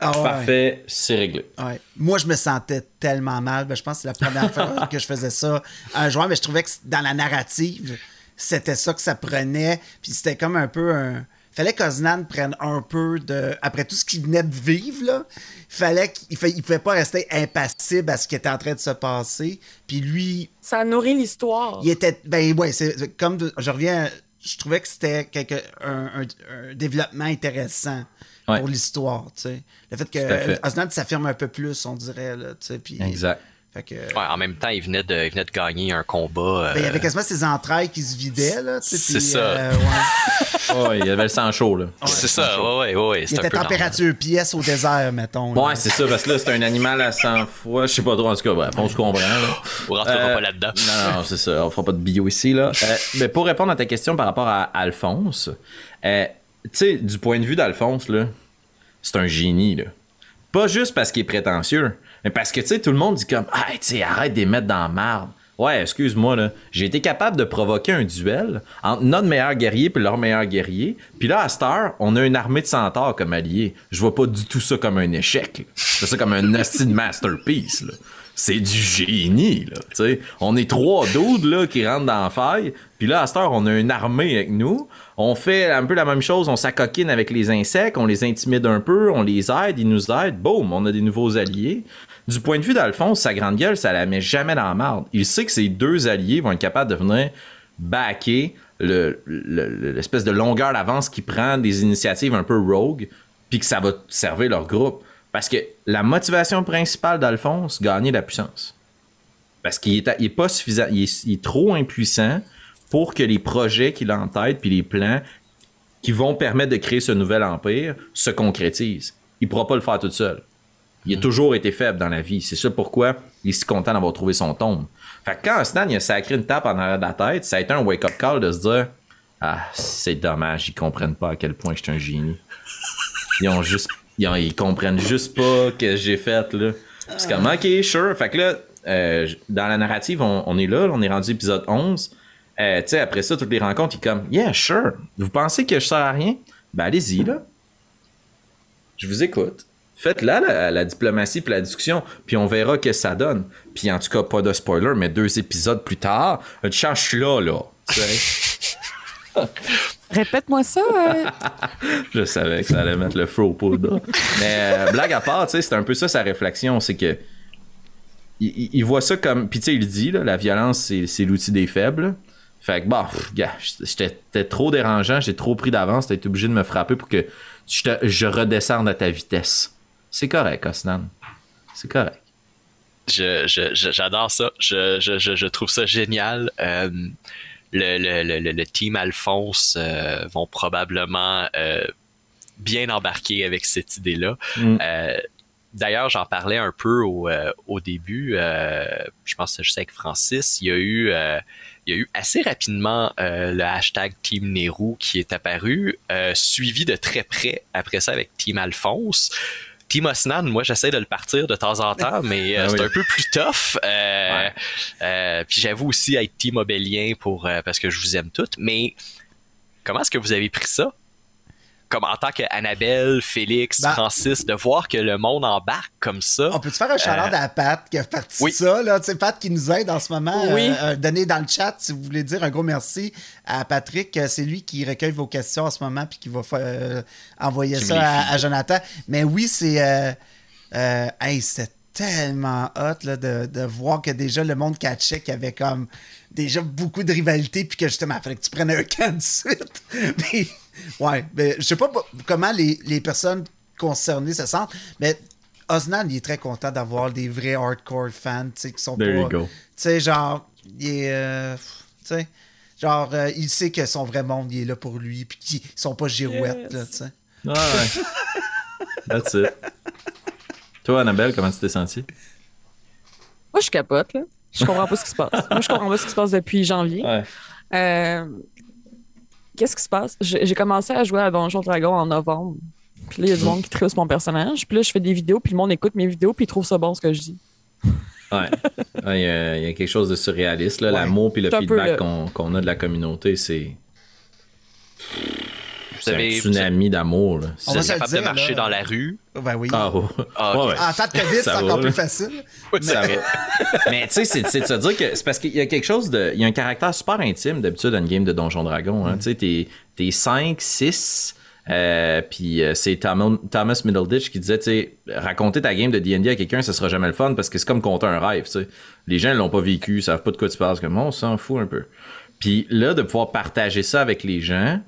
Ah ouais. Parfait, c'est réglé. Ouais. Moi, je me sentais tellement mal. Ben, je pense que c'est la première fois que je faisais ça à un joueur, mais je trouvais que dans la narrative, c'était ça que ça prenait. Puis c'était comme un peu un. Fallait qu'Oznan prenne un peu de. Après tout ce qu'il venait de vivre, là, fallait qu'il fa- il pouvait pas rester impassible à ce qui était en train de se passer. Puis lui, Ça nourrit l'histoire. il était. Ben ouais, c'est c'est comme. de- je reviens. Je trouvais que c'était quelque, un, un- un développement intéressant Ouais. pour l'histoire, tu sais. Le fait que Osnan s'affirme un peu plus, on dirait, là, tu sais. Puis, Exact. Fait que. Ouais, en même temps, il venait de, il venait de gagner un combat. Ben, il y euh, avait quasiment ses entrailles qui se vidaient, là. C'est ça. euh, ouais. Oh, il y avait le sang chaud, là. c'est ça, ouais, ouais, ouais. Il était normal. température pièce au désert, mettons. là. Ouais, c'est ça, parce que là, c'est un animal à 100 fois. Je sais pas trop, en tout cas, bref, on se comprend, là. On rentrera Euh, pas là-dedans. Non, non, c'est ça. On fera pas de bio ici, là. Euh, mais pour répondre à ta question par rapport à Alphonse, euh, tu sais, du point de vue d'Alphonse, là, c'est un génie, là. Pas juste parce qu'il est prétentieux, mais parce que, tu sais, tout le monde dit comme, ah, tu sais, arrête de les mettre dans la marde. Ouais, excuse-moi, là. J'ai été capable de provoquer un duel entre notre meilleur guerrier puis leur meilleur guerrier. Puis là, à cette heure, on a une armée de centaures comme alliés. Je vois pas du tout ça comme un échec. Je vois ça comme un hostie de masterpiece, là. C'est du génie, là. Tu sais, on est trois dudes, là, qui rentrent dans la faille. Puis là, à cette heure, on a une armée avec nous. On fait un peu la même chose. On s'acoquine avec les insectes. On les intimide un peu. On les aide. Ils nous aident. Boum, on a des nouveaux alliés. Du point de vue d'Alphonse, sa grande gueule, ça la met jamais dans la marde. Il sait que ses deux alliés vont être capables de venir backer le- le- le- l'espèce de longueur d'avance qu'il prend des initiatives un peu rogue, puis que ça va servir leur groupe. Parce que la motivation principale d'Alphonse, gagner la puissance. Parce qu'il est, pas suffisant, trop impuissant pour que les projets qu'il a en tête, puis les plans qui vont permettre de créer ce nouvel empire se concrétisent. Il pourra pas le faire tout seul. Il a toujours été faible dans la vie. C'est ça pourquoi il est si content d'avoir trouvé son tombe. Fait que quand Stan il a sacré une tape en arrière de la tête, ça a été un wake-up call de se dire Ah, c'est dommage, ils comprennent pas à quel point je suis un génie. Ils ont juste. Ils, ont- ils comprennent juste pas que j'ai fait là. C'est comme ok, sure. Fait que là, euh, dans la narrative, on, on est là, on est rendu épisode 11. Euh, tu sais, après ça, toutes les rencontres, il est comme Yeah, sure. Vous pensez que je sers à rien? Ben allez-y là. Je vous écoute. Faites là la, la diplomatie puis la discussion, puis on verra que ça donne. Puis en tout cas, pas de spoiler, mais deux épisodes plus tard, une chance, je suis là, là. Tu sais? Répète-moi ça. euh. je savais que ça allait mettre le feu au poudre. Mais euh, blague à part, c'est un peu ça sa réflexion, c'est que il, voit ça comme, puis tu sais, il dit, là, la violence, c'est l'outil des faibles. Fait que, bah, gars, j'étais j'étais trop dérangeant, j'ai trop pris d'avance, t'as été obligé de me frapper pour que je, te- je redescende à ta vitesse. C'est correct, Osnan. C'est correct. Je- je- je- J'adore ça. Je, je, je, je trouve ça génial. Euh, le, le, le, le- le team Alphonse euh, vont probablement euh, bien embarquer avec cette idée-là. Mm. D'ailleurs, j'en parlais un peu au, au début. je pense que c'est juste avec Francis. Il y a eu, il y a eu assez rapidement le hashtag Team Nehru qui est apparu, suivi de très près après ça avec Team Alphonse. Team Osnan, moi j'essaie de le partir de temps en temps, mais euh, Ah c'est oui. un peu plus tough. Euh, Ouais. euh, puis j'avoue aussi être Team Obélien pour parce que je vous aime toutes. Mais comment est-ce que vous avez pris ça? Comme en tant qu'Annabelle, Félix, Ben- Francis, de voir que le monde embarque comme ça. On peut-tu faire un chaleur Euh, à Pat qui a parti oui. ça, là? Tu sais, Pat qui nous aide en ce moment. Oui. Euh, euh, donnez dans le chat si vous voulez dire un gros merci à Patrick. Euh, C'est lui qui recueille vos questions en ce moment puis qui va euh, envoyer Qui ça à, Jonathan. Mais oui, c'est. Hey, c'est tellement hot là, de, de voir que déjà le monde catchait qu'il y avait comme déjà beaucoup de rivalité puis que justement, il fallait que tu prennes un camp de suite. Mais, ouais, mais je sais pas comment les, les personnes concernées se sentent, mais Osnan, il est très content d'avoir des vrais hardcore fans, tu sais, qui sont There pas... Tu sais, genre, il est... euh, tu sais, genre, euh, il sait que son vrai monde, il est là pour lui, puis qu'ils sont pas girouettes, Yes. là, tu sais. Ouais, ouais. That's it. Toi, Annabelle, comment tu t'es senti? Moi, je capote, là. Je comprends pas ce qui se passe. Moi, je comprends pas ce qui se passe depuis janvier. Ouais. Euh, Qu'est-ce qui se passe? J'ai commencé à jouer à Donjon Dragon en novembre. Puis là, il y a du monde qui tripe mon personnage. Puis là, je fais des vidéos, puis le monde écoute mes vidéos, puis il trouve ça bon ce que je dis. Ouais. Ouais, Il y, a- il y a quelque chose de surréaliste. là. Ouais. L'amour puis le feedback le- qu'on qu'on a de la communauté, c'est. C'est un avez- tsunami d'amour. On Vous êtes capable dire, de marcher là. dans la rue. Ben oui. Ah. Ah. Ouais, ouais. En temps de COVID, c'est encore là. plus facile. Ça va. Mais tu sais, c'est c'est de se dire que c'est parce qu'il y a quelque chose de. Il y a un caractère super intime d'habitude dans une game de Donjon Dragon. Hein. Tu sais, t'es- t'es 5, 6. Euh, puis euh, c'est Thomas, Thomas Middleditch qui disait, tu sais, raconter ta game de D&D à quelqu'un, ça sera jamais le fun parce que c'est comme compter un rêve, tu sais. Les gens l'ont pas vécu, ils savent pas de quoi tu parles, comme on s'en fout un peu. Puis là, de pouvoir partager ça avec les gens,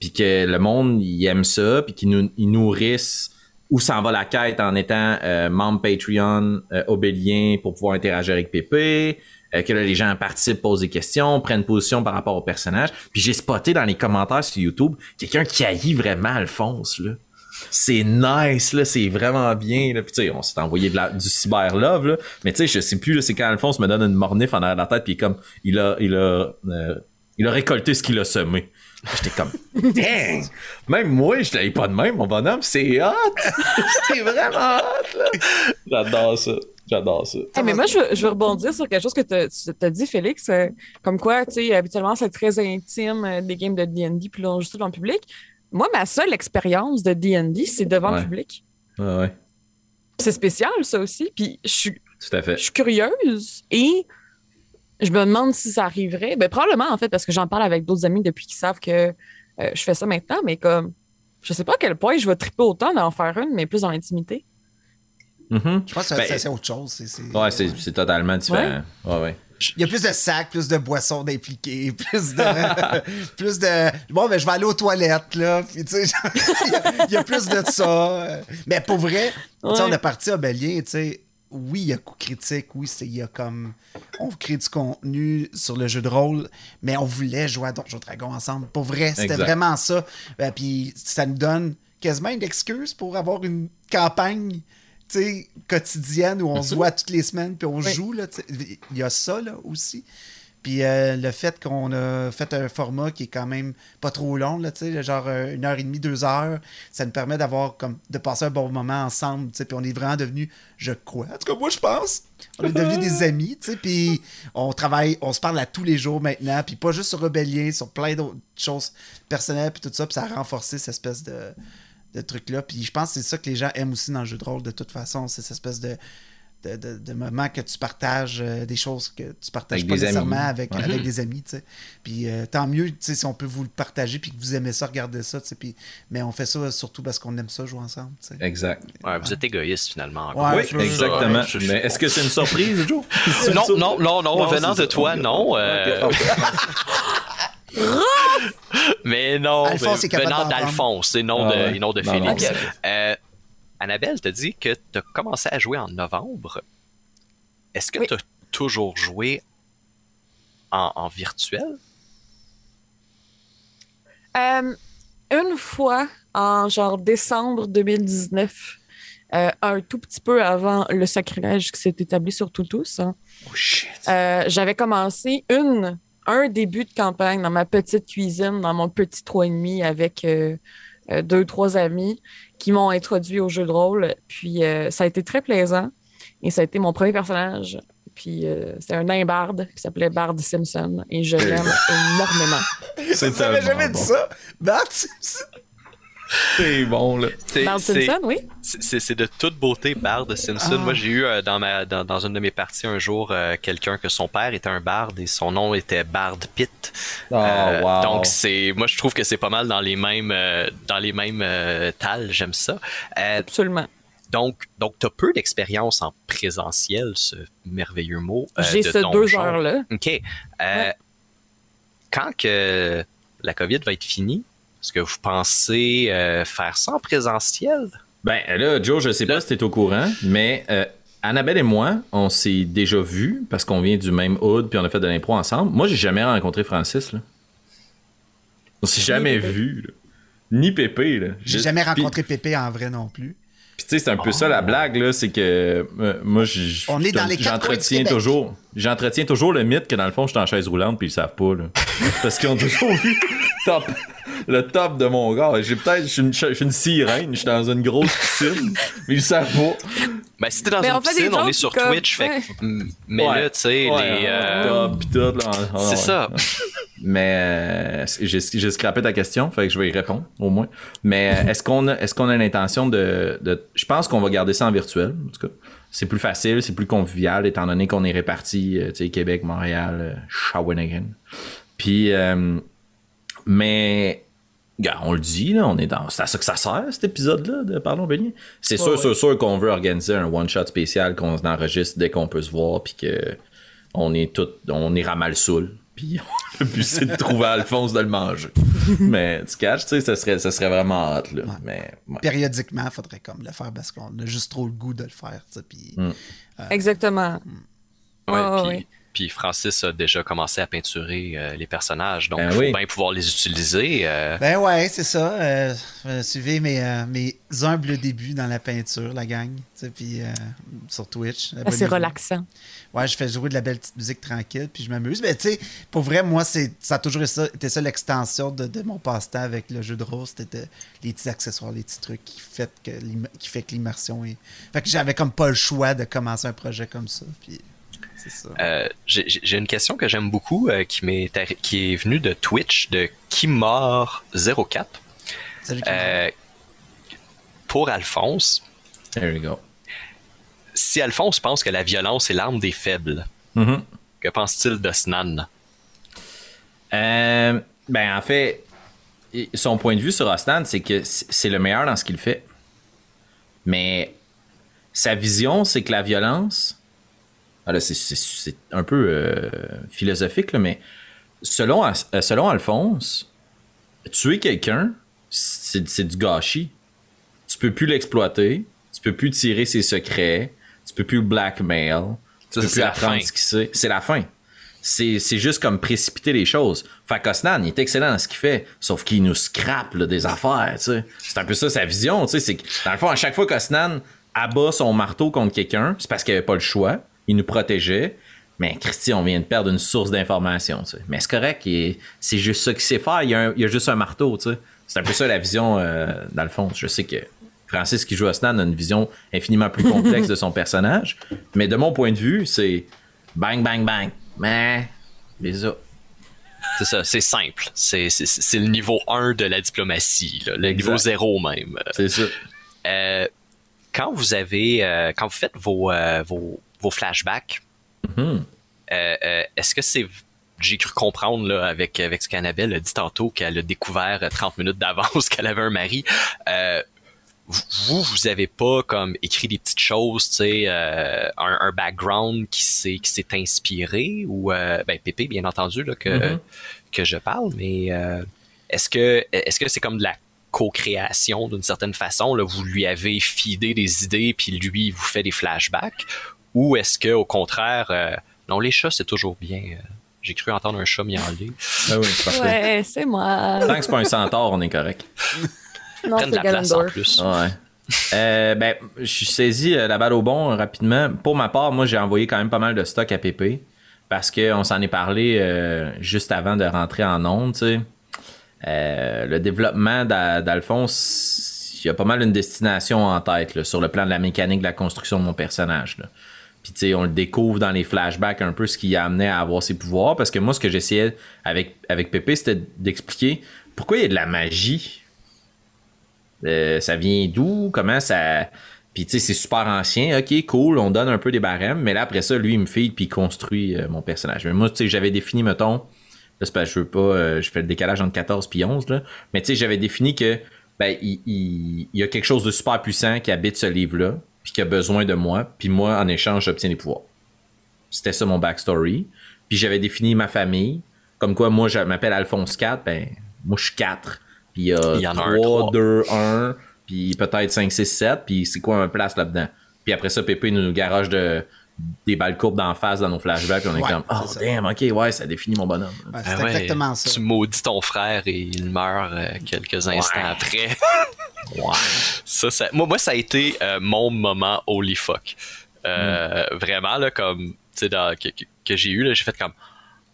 puis que le monde il aime ça, puis qu'ils nous, nourrissent où s'en va la quête en étant euh, membre Patreon, euh, obélien pour pouvoir interagir avec Pépé, euh, que là, les gens participent, posent des questions, prennent position par rapport au personnage. Puis j'ai spoté dans les commentaires sur YouTube quelqu'un qui haït vraiment Alphonse, là. C'est nice, là, c'est vraiment bien. Là. Puis, tu sais, on s'est envoyé de la- du cyber love, là. Mais tu sais, je sais plus, là, c'est quand Alphonse me donne une mornif en arrière de la tête, puis comme, il a, il a, euh, il a récolté ce qu'il a semé. J'étais comme, dang! Même moi, je l'avais pas de même, mon bonhomme, c'est hot! c'est vraiment hot, là! J'adore ça. J'adore ça. Mais moi, je, veux- je veux rebondir sur quelque chose que tu as dit, Félix. euh, comme quoi, tu sais, habituellement, c'est très intime, euh, des games de D&D, puis là, on joue tout dans le public. Moi, ma seule expérience de D&D, c'est devant Ouais. le public. Ouais, ouais. C'est spécial, ça aussi. Puis je suis Tout à fait. je suis curieuse et je me demande si ça arriverait. Ben, probablement, en fait, parce que j'en parle avec d'autres amis depuis qu'ils savent que euh, je fais ça maintenant, mais comme, je sais pas à quel point je vais triper autant d'en faire une, mais plus dans l'intimité. Mhm. Je pense que Ben, c'est autre chose. c'est- c'est- Ouais, totalement différent. Ouais, ouais. Il y a plus de sacs, plus de boissons d'impliqués, plus de. plus de. Bon, ben, je vais aller aux toilettes, là. Puis, tu sais, il y a- il y, a plus de ça. Mais pour vrai, tu sais, Ouais. on est parti à Bélier, tu sais. Oui, il y a coup critique, oui, c'est- il y a comme. On crée du contenu sur le jeu de rôle, mais on voulait jouer à Donjon Dragon ensemble. Pour vrai, c'était vraiment ça. Ben, puis ça nous donne quasiment une excuse pour avoir une campagne tu sais, quotidienne où on se voit toutes les semaines puis on Oui. joue. là. Il y a ça là, aussi. Puis euh, le fait qu'on a fait un format qui est quand même pas trop long, là, tu sais, genre euh, une heure et demie, deux heures, ça nous permet d'avoir comme de passer un bon moment ensemble. tu sais, Puis on est vraiment devenus, je crois, en tout cas moi je pense, on est devenus des amis, tu sais, puis on travaille, on se parle à tous les jours maintenant, puis pas juste sur Rebellien, sur plein d'autres choses personnelles, puis tout ça, puis ça a renforcé cette espèce de, de truc-là. Puis je pense que c'est ça que les gens aiment aussi dans le jeu de rôle, de toute façon, c'est cette espèce de, de, de, de moment que tu partages euh, des choses que tu partages Avec pas nécessairement amis. avec, avec des amis. Puis euh, tant mieux, tu sais, si on peut vous le partager puis que vous aimez ça, regardez ça. Puis, mais on fait ça surtout parce qu'on aime ça jouer ensemble. Exact. Ouais, vous êtes égoïste finalement. Ouais, oui, exactement. Mais est-ce que c'est une surprise, Joe? Une Non, surprise? non, non, non, Non, venant de ça. toi, non. euh, mais non, Alphonse mais est capable venant d'Alphonse et non, Ah de, ouais. et non de Non, Félix. non, Euh, Annabelle, t'as dit que tu as commencé à jouer en novembre. Est-ce que Oui. tu as toujours joué en, en virtuel? Euh, une fois, en genre décembre 2019, euh, un tout petit peu avant le sacrilège qui s'est établi sur Toutous, hein, Oh shit. euh, j'avais commencé une, un début de campagne dans ma petite cuisine, dans mon petit 3,5 avec euh, euh, deux, trois amis qui m'ont introduit au jeu de rôle. Puis euh, ça a été très plaisant et ça a été mon premier personnage. Puis euh, c'était un nain barde qui s'appelait Bard Simpson et je l'aime énormément. C'est jamais bon. dit ça? Bart Simpson? C'est bon, là. C'est- Simpson, oui. C'est de toute beauté, Bard Simpson. Ah. Moi, j'ai eu euh, dans, ma, dans, dans une de mes parties un jour euh, quelqu'un que son père était un Bard et son nom était Bard Pitt. Oh, Euh, wow. Donc, c'est, moi, je trouve que c'est pas mal dans les mêmes, euh, dans les mêmes euh, tales. J'aime ça. Euh, Absolument. donc, donc, t'as peu d'expérience en présentiel, ce merveilleux mot. euh, J'ai de ce deux heures-là. OK. Euh, Ouais. Quand que la COVID va être finie, est-ce que vous pensez euh, faire ça en présentiel? Ben là, Joe, je sais pas si t'es au courant, mais euh, Annabelle et moi, on s'est déjà vus parce qu'on vient du même hood puis on a fait de l'impro ensemble. Moi, j'ai jamais rencontré Francis. Là. On s'est jamais Pépé. vus. là. Ni Pépé. Là. J'ai jamais puis- rencontré Pépé en vrai non plus. Puis tu sais, c'est un peu ça la blague, là, c'est que euh, moi, j'entretiens toujours, j'entretiens toujours le mythe que dans le fond, je suis en chaise roulante puis ils savent pas, là. Parce qu'ils ont toujours vu top, le top de mon gars. J'ai peut-être, je suis une, une sirène, je suis dans une grosse piscine, mais ils savent pas. Ben, si t'es dans Mais une piscine, on est sur comme- Twitch, fait que, mais Ouais. là, tu sais, Ouais, les, euh, top pis tout, là. Ah, c'est ouais. ça. Mais euh, j'ai scrappé ta question, fait que je vais y répondre au moins. Mais euh, est-ce qu'on a, est-ce qu'on a l'intention de, de- je pense qu'on va garder ça en virtuel. En tout cas, c'est plus facile, c'est plus convivial étant donné qu'on est répartis, euh, tu sais, Québec, Montréal, Shawinigan. Puis, euh, mais Gars, on le dit, là, on est dans. C'est à ça que ça sert, cet épisode-là, de Parlons Beignet. C'est sûr, Ouais, sûr, sûr qu'on veut organiser un one-shot spécial qu'on enregistre dès qu'on peut se voir, puis que on est tout. On ira mal saoul. Puis le but, c'est de trouver Alphonse de le manger. Mais tu catches, tu sais, ça serait, ça serait vraiment hot, là. Mais, ouais. Périodiquement, il faudrait comme le faire parce qu'on a juste trop le goût de le faire. tu sais, Puis, Mm. Exactement. Ouais, Ah, puis, oui. Puis Francis a déjà commencé à peinturer euh, les personnages, donc il Ben faut oui. bien pouvoir les utiliser. euh, Ben ouais, c'est ça. Euh, suivez mes, euh, mes humbles débuts dans la peinture, la gang. Puis euh, sur Twitch. Ah, C'est relaxant. Ouais, je fais jouer de la belle petite musique tranquille, puis je m'amuse. Mais tu sais, pour vrai, moi, c'est, ça a toujours été ça, l'extension de, de mon passe-temps avec le jeu de rôle. C'était les petits accessoires, les petits trucs qui fait que, qui fait que l'immersion est. Fait que j'avais comme pas le choix de commencer un projet comme ça. Puis. Euh, j'ai une question que j'aime beaucoup euh, qui, m'est arri- qui est venue de Twitch de Kimor04. Salut. Euh, pour Alphonse, There you go. si Alphonse pense que la violence est l'arme des faibles, Mhm. que pense-t-il de Snan? Euh, ben, en fait, son point de vue sur Ostan, c'est que c'est le meilleur dans ce qu'il fait. Mais sa vision, c'est que la violence. Ah là, c'est- c'est c'est un peu euh, philosophique, là, mais selon, euh, selon Alphonse, tuer quelqu'un, c'est c'est du gâchis. Tu peux plus l'exploiter, tu peux plus tirer ses secrets, tu peux plus le blackmail, tu peux c'est plus la apprendre fin. ce qu'il sait. C'est la fin. C'est c'est juste comme précipiter les choses. Fait qu'Osnan, il est excellent dans ce qu'il fait, sauf qu'il nous scrape là, des affaires. C'est un peu ça sa vision, tu sais. C'est que, dans le fond, à chaque fois qu'Osnan abat son marteau contre quelqu'un, c'est parce qu'il avait pas le choix. Il nous protégeait. Mais Christy, on vient de perdre une source d'information, tu sais. Mais c'est correct, c'est juste ça qu'il sait faire. Il y, a juste un marteau, tu sais. C'est un peu ça la vision, euh, dans le fond. Je sais que Francis qui joue Osnan a une vision infiniment plus complexe de son personnage. Mais de mon point de vue, c'est bang, bang, bang. Mais, les ça. C'est ça, c'est simple. C'est le niveau 1 de la diplomatie, là, le Exact. niveau 0 même. C'est ça. Euh, quand vous avez, euh, quand vous faites vos, euh, vos, vos flashbacks, Mhm. euh, euh, est-ce que c'est j'ai cru comprendre là, avec, avec ce qu'Annabelle a dit tantôt qu'elle a découvert euh, 30 minutes d'avance qu'elle avait un mari. Euh, vous, vous avez pas comme écrit des petites choses, tu sais, euh, un, un background qui s'est qui s'est inspiré ou euh, ben Pépé bien entendu là que Mhm. que je parle, mais euh, est-ce que est-ce que c'est comme de la co-création d'une certaine façon là, vous lui avez fidé des idées puis lui il vous fait des flashbacks ou est-ce que au contraire euh, non les chats c'est toujours bien. euh, J'ai cru entendre un chat miauler. Ah oui, c'est parfait. Ouais, c'est moi. Tant que c'est pas un centaure, on est correct. Non, Prennent de c'est la place en plus. Ouais. Euh, ben, je suis saisi la balle au bon rapidement. Pour ma part, moi, j'ai envoyé quand même pas mal de stock à Pépé parce qu'on s'en est parlé euh, juste avant de rentrer en onde, tu sais. Euh, le développement d'A- d'Alphonse, il y a pas mal une destination en tête là, sur le plan de la mécanique de la construction de mon personnage. Là. On le découvre dans les flashbacks un peu ce qui a amené à avoir ses pouvoirs. Parce que moi, ce que j'essayais avec, Pépé, c'était d'expliquer pourquoi il y a de la magie Euh, ça vient d'où? Comment ça. Puis tu sais, c'est super ancien. Ok, cool, on donne un peu des barèmes. Mais là, après ça, lui, il me feed puis il construit euh, mon personnage. Mais moi, j'avais défini, mettons. Là, c'est parce je veux pas. euh, je fais le décalage entre 14 puis 11, là. Mais tu j'avais défini que. Ben, il y a quelque chose de super puissant qui habite ce livre-là, puis qui a besoin de moi, puis moi, en échange, j'obtiens des pouvoirs. C'était ça mon backstory. Puis j'avais défini ma famille. Comme quoi, moi, je m'appelle Alphonse 4, ben, moi, je suis 4. Puis il y a Il y en a un, 3, trois. 2, 1, puis peut-être 5, 6, 7, puis c'est quoi ma place là-dedans? Puis après ça, Pépé nous garage de des balles courbes d'en face dans nos flashbacks, puis on est Ouais, comme, oh c'est ça. damn, ok, ouais, ça définit mon bonhomme. Ouais, Ah c'est ouais, exactement ça. Tu maudis ton frère et il meurt euh, quelques instants après. Ouais. ça, ça- moi, moi, ça a été euh, mon moment holy fuck. Euh, Mm. Vraiment, là, comme, tu sais, que, que- j'ai eu, là, j'ai fait comme,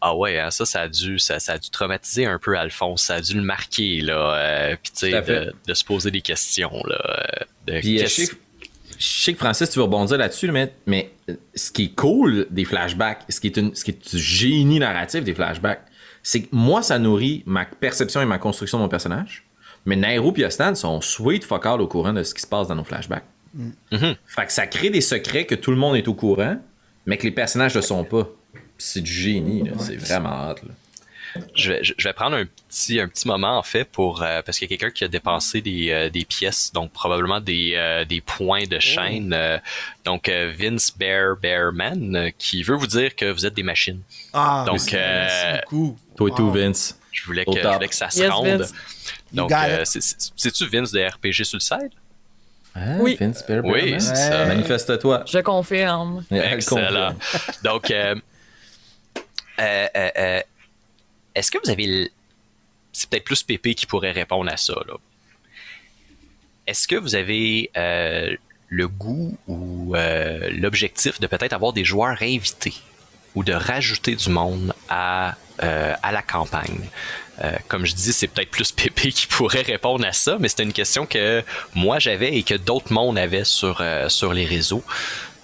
ah ouais, hein, ça, ça a dû, ça, ça a dû traumatiser un peu Alphonse, ça a dû le marquer, là, euh, puis tu sais, de, de se poser des questions, là, de Puis je sais, que Francis, tu veux rebondir là-dessus, mais, mais ce qui est cool des flashbacks, ce qui est, une, ce qui est du génie narratif des flashbacks, c'est que moi, ça nourrit ma perception et ma construction de mon personnage. Mais Nairo et Ostan sont sweet fuck all au courant de ce qui se passe dans nos flashbacks. Mhm. Fait que ça crée des secrets que tout le monde est au courant, mais que les personnages ne sont pas. C'est du génie, c'est vraiment là. Je vais, je vais prendre un petit, un petit moment en fait pour euh, parce qu'il y a quelqu'un qui a dépensé des, euh, des pièces, donc probablement des, euh, des points de chaîne. euh, donc euh, Vince Bear Bearman euh, qui veut vous dire que vous êtes des machines. Ah, Donc, merci euh, beaucoup. Toi et tout, Wow. Vince. Je voulais que, je voulais que ça se Yes, rende. Vince. Donc euh, c'est-tu Vince de RPG sur le site? Ah, Oui. Vince Bear Oui, Bearman. c'est ça. Manifeste-toi. Je confirme. Elle Excellent. Donc, euh, euh, euh, euh, est-ce que vous avez. C'est peut-être plus Pépé qui pourrait répondre à ça. Est-ce que vous avez euh, le goût ou euh, l'objectif de peut-être avoir des joueurs invités ou de rajouter du monde à, euh, la campagne? Comme je dis, c'est peut-être plus Pépé qui pourrait répondre à ça, mais c'était une question que moi j'avais et que d'autres mondes avaient sur, les réseaux.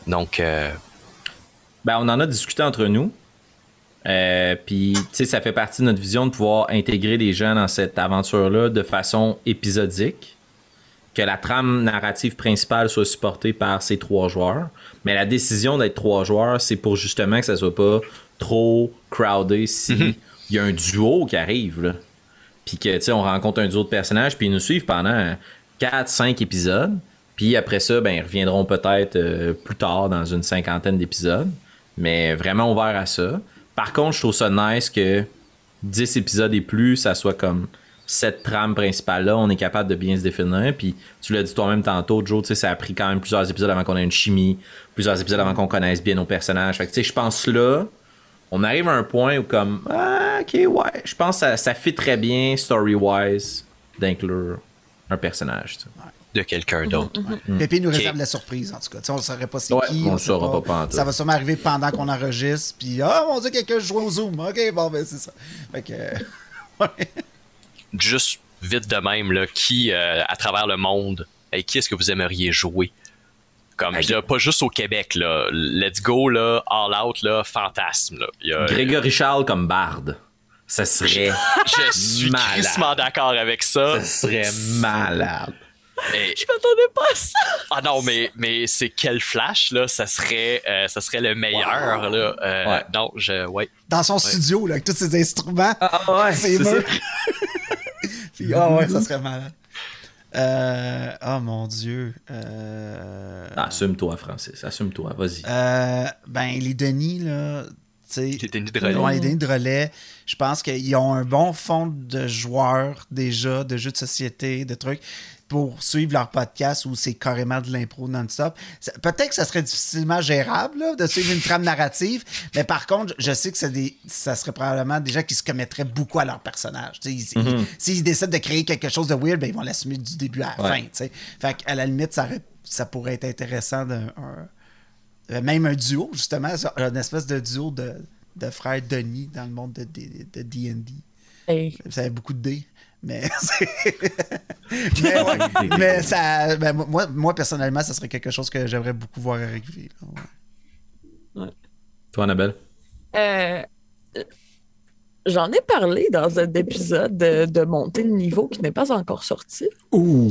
Donc, Ben, on en a discuté entre nous. Euh, Puis, tu sais, ça fait partie de notre vision de pouvoir intégrer les gens dans cette aventure-là de façon épisodique. Que la trame narrative principale soit supportée par ces trois joueurs. Mais la décision d'être trois joueurs, c'est pour justement que ça soit pas trop crowded si il y a un duo qui arrive. Là. Puis que, tu sais, on rencontre un duo de personnages, puis ils nous suivent pendant 4-5 épisodes. Puis après ça, ben, ils reviendront peut-être euh, plus tard dans une cinquantaine d'épisodes. Mais vraiment ouvert à ça. Par contre, je trouve ça nice que 10 épisodes et plus, ça soit comme cette trame principale-là. On est capable de bien se définir. Puis tu l'as dit toi-même tantôt, Joe, tu sais, ça a pris quand même plusieurs épisodes avant qu'on ait une chimie, plusieurs épisodes avant qu'on connaisse bien nos personnages. Fait que, tu sais, je pense là, on arrive à un point où comme, ah, ok, ouais, je pense que ça, ça fit très bien, story-wise, d'inclure un personnage. tu sais. De quelqu'un d'autre. Pépé nous réserve la surprise, en tout cas. On ne saurait pas c'est Ouais, qui. on le sait saura pas pantoute. Ça va sûrement arriver pendant qu'on enregistre. Puis, ah, mon Dieu, quelqu'un joue au Zoom. OK, bon, ben, c'est ça. Fait que. euh, ouais. Juste vite de même, là, qui, euh, à travers le monde, avec qui est-ce que vous aimeriez jouer? Comme, là, pas juste au Québec, là. Let's go, là, all out, là, fantasme, là. Il y a- Grégory Charles comme barde. Ça serait, je suis Malade. d'accord avec ça. ça serait malade. Mais- Je m'attendais pas à ça. ah non, mais, mais c'est quel flash, là, ça serait, euh, ça serait le meilleur, là. Euh, Ouais. Non, je, ouais. Dans son studio, là, avec tous ses instruments. Ah ouais, ses murs. Puis, ah ouais, ça serait malade. Euh, oh mon Dieu. Euh, Ah, Assume-toi, Francis. Assume-toi. Vas-y. euh, ben, les Denis, là. tu sais, Les Denis de relais. Ouais, les Denis de relais, je pense qu'ils ont un bon fond de joueurs déjà, de jeux de société, de trucs pour suivre leur podcast où c'est carrément de l'impro non-stop. Peut-être que ça serait difficilement gérable là, de suivre une trame narrative, mais par contre, je sais que des, ça serait probablement des gens qui se commettraient beaucoup à leur personnage. Ils- S'ils décident de créer quelque chose de weird, ben, ils vont l'assumer du début à la Ouais. fin. tu sais. Fait qu'à la limite, ça, aurait- ça pourrait être intéressant d'un un- euh, même un duo, justement, ça, une espèce de duo de, de frères Denis dans le monde de D- de D&D. Hey. Ça avait beaucoup de D, mais mais, ouais, mais ça, ben, moi, moi, personnellement, ça serait quelque chose que j'aimerais beaucoup voir arriver. là, ouais. Toi, Annabelle? Euh, j'en ai parlé dans un épisode de, de montée de niveau qui n'est pas encore sorti. Ouh.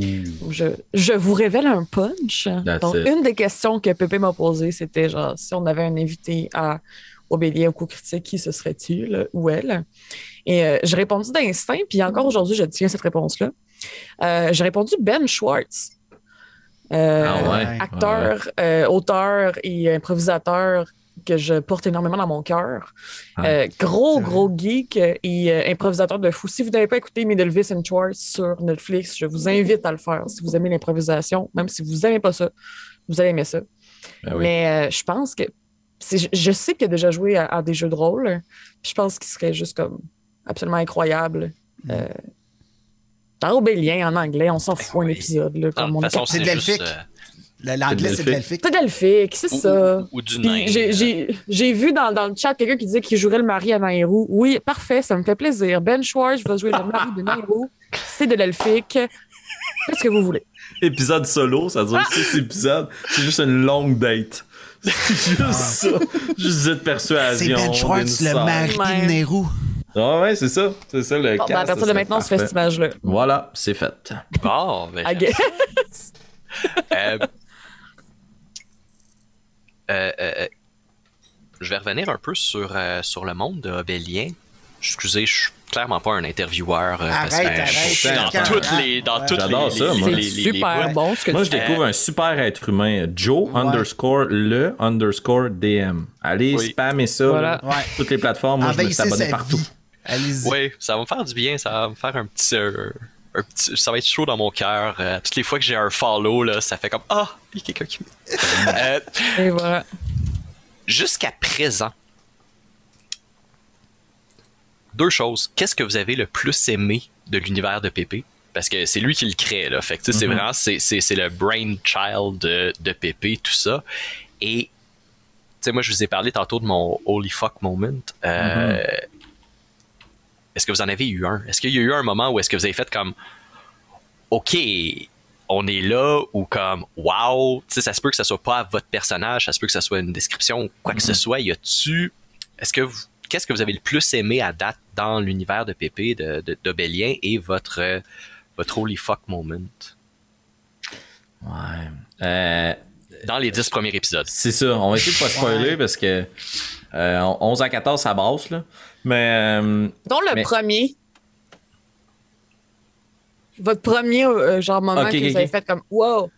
Je, je vous révèle un punch. That's Donc, it. une des questions que Pépé m'a posées, c'était genre si on avait un invité à au Bélier au coup critique, qui ce serait-il ou elle? Et euh, j'ai répondu d'instinct, puis encore aujourd'hui, je tiens cette réponse-là. Euh, j'ai répondu Ben Schwartz. Euh, Ah ouais? Acteur, euh, auteur et improvisateur que je porte énormément dans mon cœur. Euh, gros, gros geek et euh, improvisateur de fou. Si vous n'avez pas écouté Middlevis and Schwartz sur Netflix, je vous invite à le faire. Si vous aimez l'improvisation, même si vous n'aimez pas ça, vous allez aimer ça. Ben oui. Mais euh, je pense que je- sais qu'il a déjà joué à, à des jeux de rôle. puis Je pense qu'il serait juste comme absolument incroyable. Mm. Euh, dans Obélien en anglais, on s'en fout un épisode. Là, Ah, comme de on toute façon, C'est c'est de euh, Le- L'anglais, c'est de l'elfique. C'est delphique, c'est ça. ou- ou du nain. j'ai- euh, vu dans, dans le chat quelqu'un qui disait qu'il jouerait le mari à Nairou. Oui, parfait, ça me fait plaisir. Ben Schwartz va jouer le mari de Nairou. C'est de l'elfique. Faites ce que vous voulez. Épisode solo, ça dure Ah! 6 épisodes. C'est juste une longue date. C'est juste ça. Juste cette persuasion. C'est Ben Schwartz, le mari de Nehru. Ah ouais, c'est ça. C'est ça le Bon, ben, à partir de maintenant, on se fait parfait. cette image-là. Voilà, c'est fait. Bon, ben, I guess. Euh, euh, euh, je vais revenir un peu sur, euh, sur le monde de Obélien. Excusez, je suis clairement pas un intervieweur. euh, parce Arrête, que arrête, je suis dans toutes les, dans Ouais. toutes J'adore les, ça, les- moi. les- super bon ce que Moi, tu je découvre un super être humain, Joe Ouais. underscore le underscore DM. Allez, Oui. spammer ça. Voilà. là. Ouais. Toutes les plateformes, moi, je me suis abonné partout. vie. Allez-y. Oui, ça va me faire du bien, ça va me faire un petit, euh, un petit ça va être chaud dans mon cœur. Euh, toutes les fois que j'ai un follow, là, ça fait comme ah, il y a quelqu'un qui. me- Euh, Et voilà. Jusqu'à présent, deux choses. Qu'est-ce que vous avez le plus aimé de l'univers de Pépé? Parce que c'est lui qui le crée, là. Fait que, tu sais, c'est Mhm. vraiment, c'est, le brainchild de, de Pépé, tout ça. Et, tu sais, moi, je vous ai parlé tantôt de mon holy fuck moment. Euh, Est-ce que vous en avez eu un? Est-ce qu'il y a eu un moment où est-ce que vous avez fait comme, OK, on est là, ou comme, wow, tu sais, ça se peut que ça soit pas votre personnage, ça se peut que ça soit une description, ou quoi que ce soit. Y a-tu, est-ce que vous, qu'est-ce que vous avez le plus aimé à date dans l'univers de Pépé, de, de, d'Obélien et votre, votre holy fuck moment? Ouais. Euh, dans les dix premiers épisodes? c'est ça. On va essayer de pas spoiler parce que euh, 11 à 14, ça brasse, là. Mais euh, Dont le Mais- premier. Votre premier euh, genre moment que vous avez fait comme wow.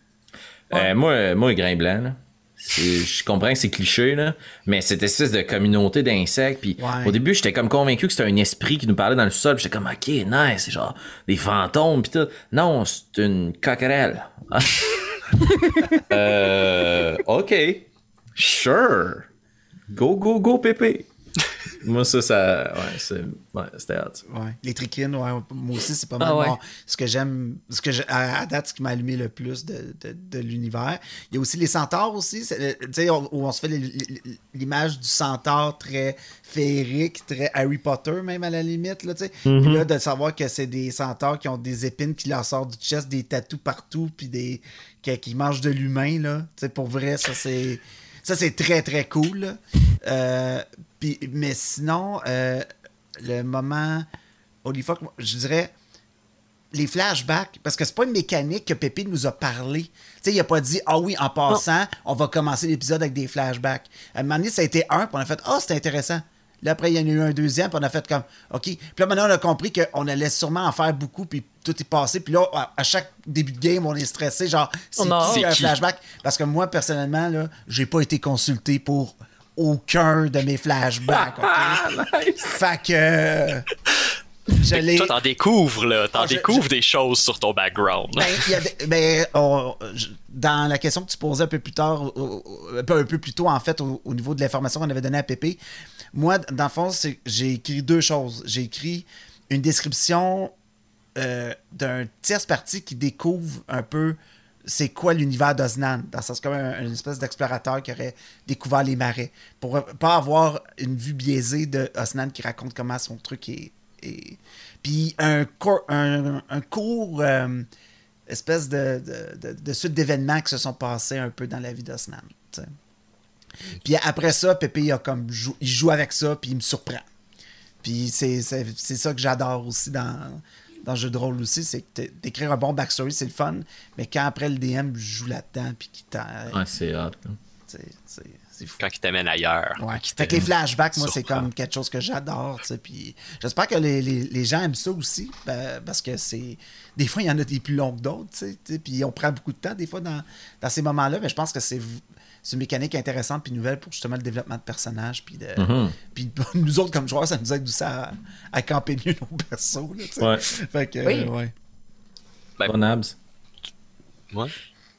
Euh, moi, moi, grain blanc, là. Je comprends que c'est cliché, là, mais cette espèce de communauté d'insectes. Puis Ouais. au début, j'étais comme convaincu que c'était un esprit qui nous parlait dans le sol. puis J'étais comme, ok, nice, c'est genre des fantômes. Puis tout. Non, c'est une coquerelle. Euh, ok. Sure. Go, go, go, pépé. Moi, ça, ça. Ouais, c'est. Ouais, c'était ça. Ouais. Les trichines, ouais, moi aussi, c'est pas mal Ah ouais. mon- ce que j'aime. Ce que j'ai- à, à date, ce qui m'a allumé le plus de, de- de l'univers. Il y a aussi les centaures aussi. euh, Tu sais, on- où on se fait l'image du centaure très féerique, très Harry Potter, même à la limite. Là, tu sais. Puis là, de savoir que c'est des centaures qui ont des épines qui leur sortent du chest, des tatous partout, puis des. qui, qui mangent de l'humain, là. Tu sais, pour vrai, ça, c'est. Ça, c'est très, très cool. Euh, puis- mais sinon, euh, le moment. Holy fuck, je dirais les flashbacks, parce que c'est pas une mécanique que Pépé nous a parlé. Tu sais, il a pas dit, ah oui, en passant, on va commencer l'épisode avec des flashbacks. À un moment donné, ça a été un, puis on a fait, ah, c'était intéressant. Là, après, il y en a eu un deuxième, puis on a fait comme, OK. Puis là, maintenant, on a compris qu'on allait sûrement en faire beaucoup, puis tout est passé. Puis là, à, chaque début de game, on est stressé, genre, c'est qui un flashback? Parce que moi, personnellement, là, j'ai pas été consulté pour aucun de mes flashbacks, OK? Fait que... euh, Je. Toi, t'en découvres, là. T'en Ah, découvres je- des choses sur ton background. Ben, y a ben, on- dans la question que tu posais un peu plus tard, un peu, un peu plus tôt, en fait, au, au niveau de l'information qu'on avait donnée à Pépé, moi, dans le fond, j'ai écrit deux choses. J'ai écrit une description euh, d'un tierce parti qui découvre un peu c'est quoi l'univers d'Oznan, dans le sens comme un, espèce d'explorateur qui aurait découvert les marais, pour pas avoir une vue biaisée de Osnan qui raconte comment son truc est... Puis un, cour- un, court euh, espèce de, de, suite d'événements qui se sont passés un peu dans la vie d'Osnan. Puis après ça, Pépé il a comme il joue avec ça, puis il me surprend. Puis c'est ça que j'adore aussi dans, dans le jeu de rôle aussi, c'est que d'écrire un bon backstory, c'est le fun, mais quand après le DM joue là-dedans, puis qu'il t'a... Ouais, c'est hot. c'est- fou. Quand il t'amène ailleurs. Ouais. Fait que les flashbacks, moi, c'est comme quelque chose que j'adore. tu sais, Puis j'espère que les, les- les gens aiment ça aussi. ben, parce que c'est. Des fois, il y en a des plus longs que d'autres. Puis on prend beaucoup de temps, des fois, dans, dans ces moments-là. Mais je pense que c'est. C'est une mécanique intéressante puis nouvelle pour justement le développement de personnages. Puis, de, Mhm. puis nous autres, comme joueurs, ça nous aide aussi à, à camper mieux nos persos. Là. Ouais. Fait que, Oui. euh, ouais. Ben, Bon abs. Ouais.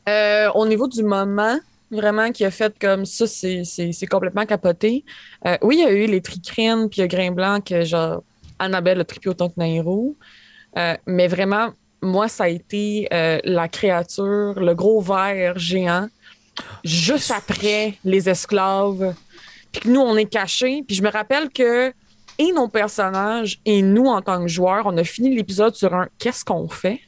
Euh, au niveau du moment, vraiment, qui a fait comme ça, c'est complètement capoté. Euh, oui, il y a eu les tricrines, puis il y a Grain Blanc, que genre, Annabelle a trippé autant que Nairo. Euh, mais vraiment, moi, ça a été euh, la créature, le gros ver géant, juste après les esclaves. Puis que nous, on est cachés. Puis je me rappelle que, et nos personnages, et nous, en tant que joueurs, on a fini l'épisode sur un qu'est-ce qu'on fait?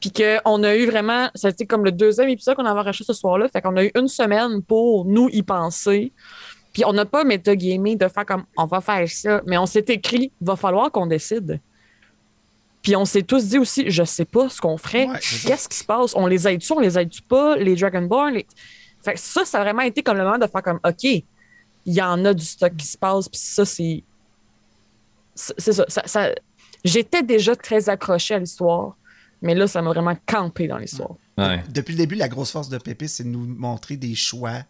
Puis qu'on a eu vraiment, été comme le deuxième épisode qu'on avait racheté ce soir-là. Fait qu'on a eu une semaine pour nous y penser. Puis on n'a pas métagamé de faire comme on va faire ça, mais on s'est écrit, va falloir qu'on décide. Puis on s'est tous dit aussi, je sais pas ce qu'on ferait. Ouais. Qu'est-ce qui se passe? On les aide-tu, on les aide-tu pas? Les Dragonborn? Les... Fait que ça, ça a vraiment été comme le moment de faire comme, OK, il y en a du stock qui se passe, puis ça, c'est. C'est ça. ça, ça- J'étais déjà très accroché à l'histoire, mais là, ça m'a vraiment campé dans l'histoire. Ouais. Depuis le début, la grosse force de Pépé, c'est de nous montrer des choix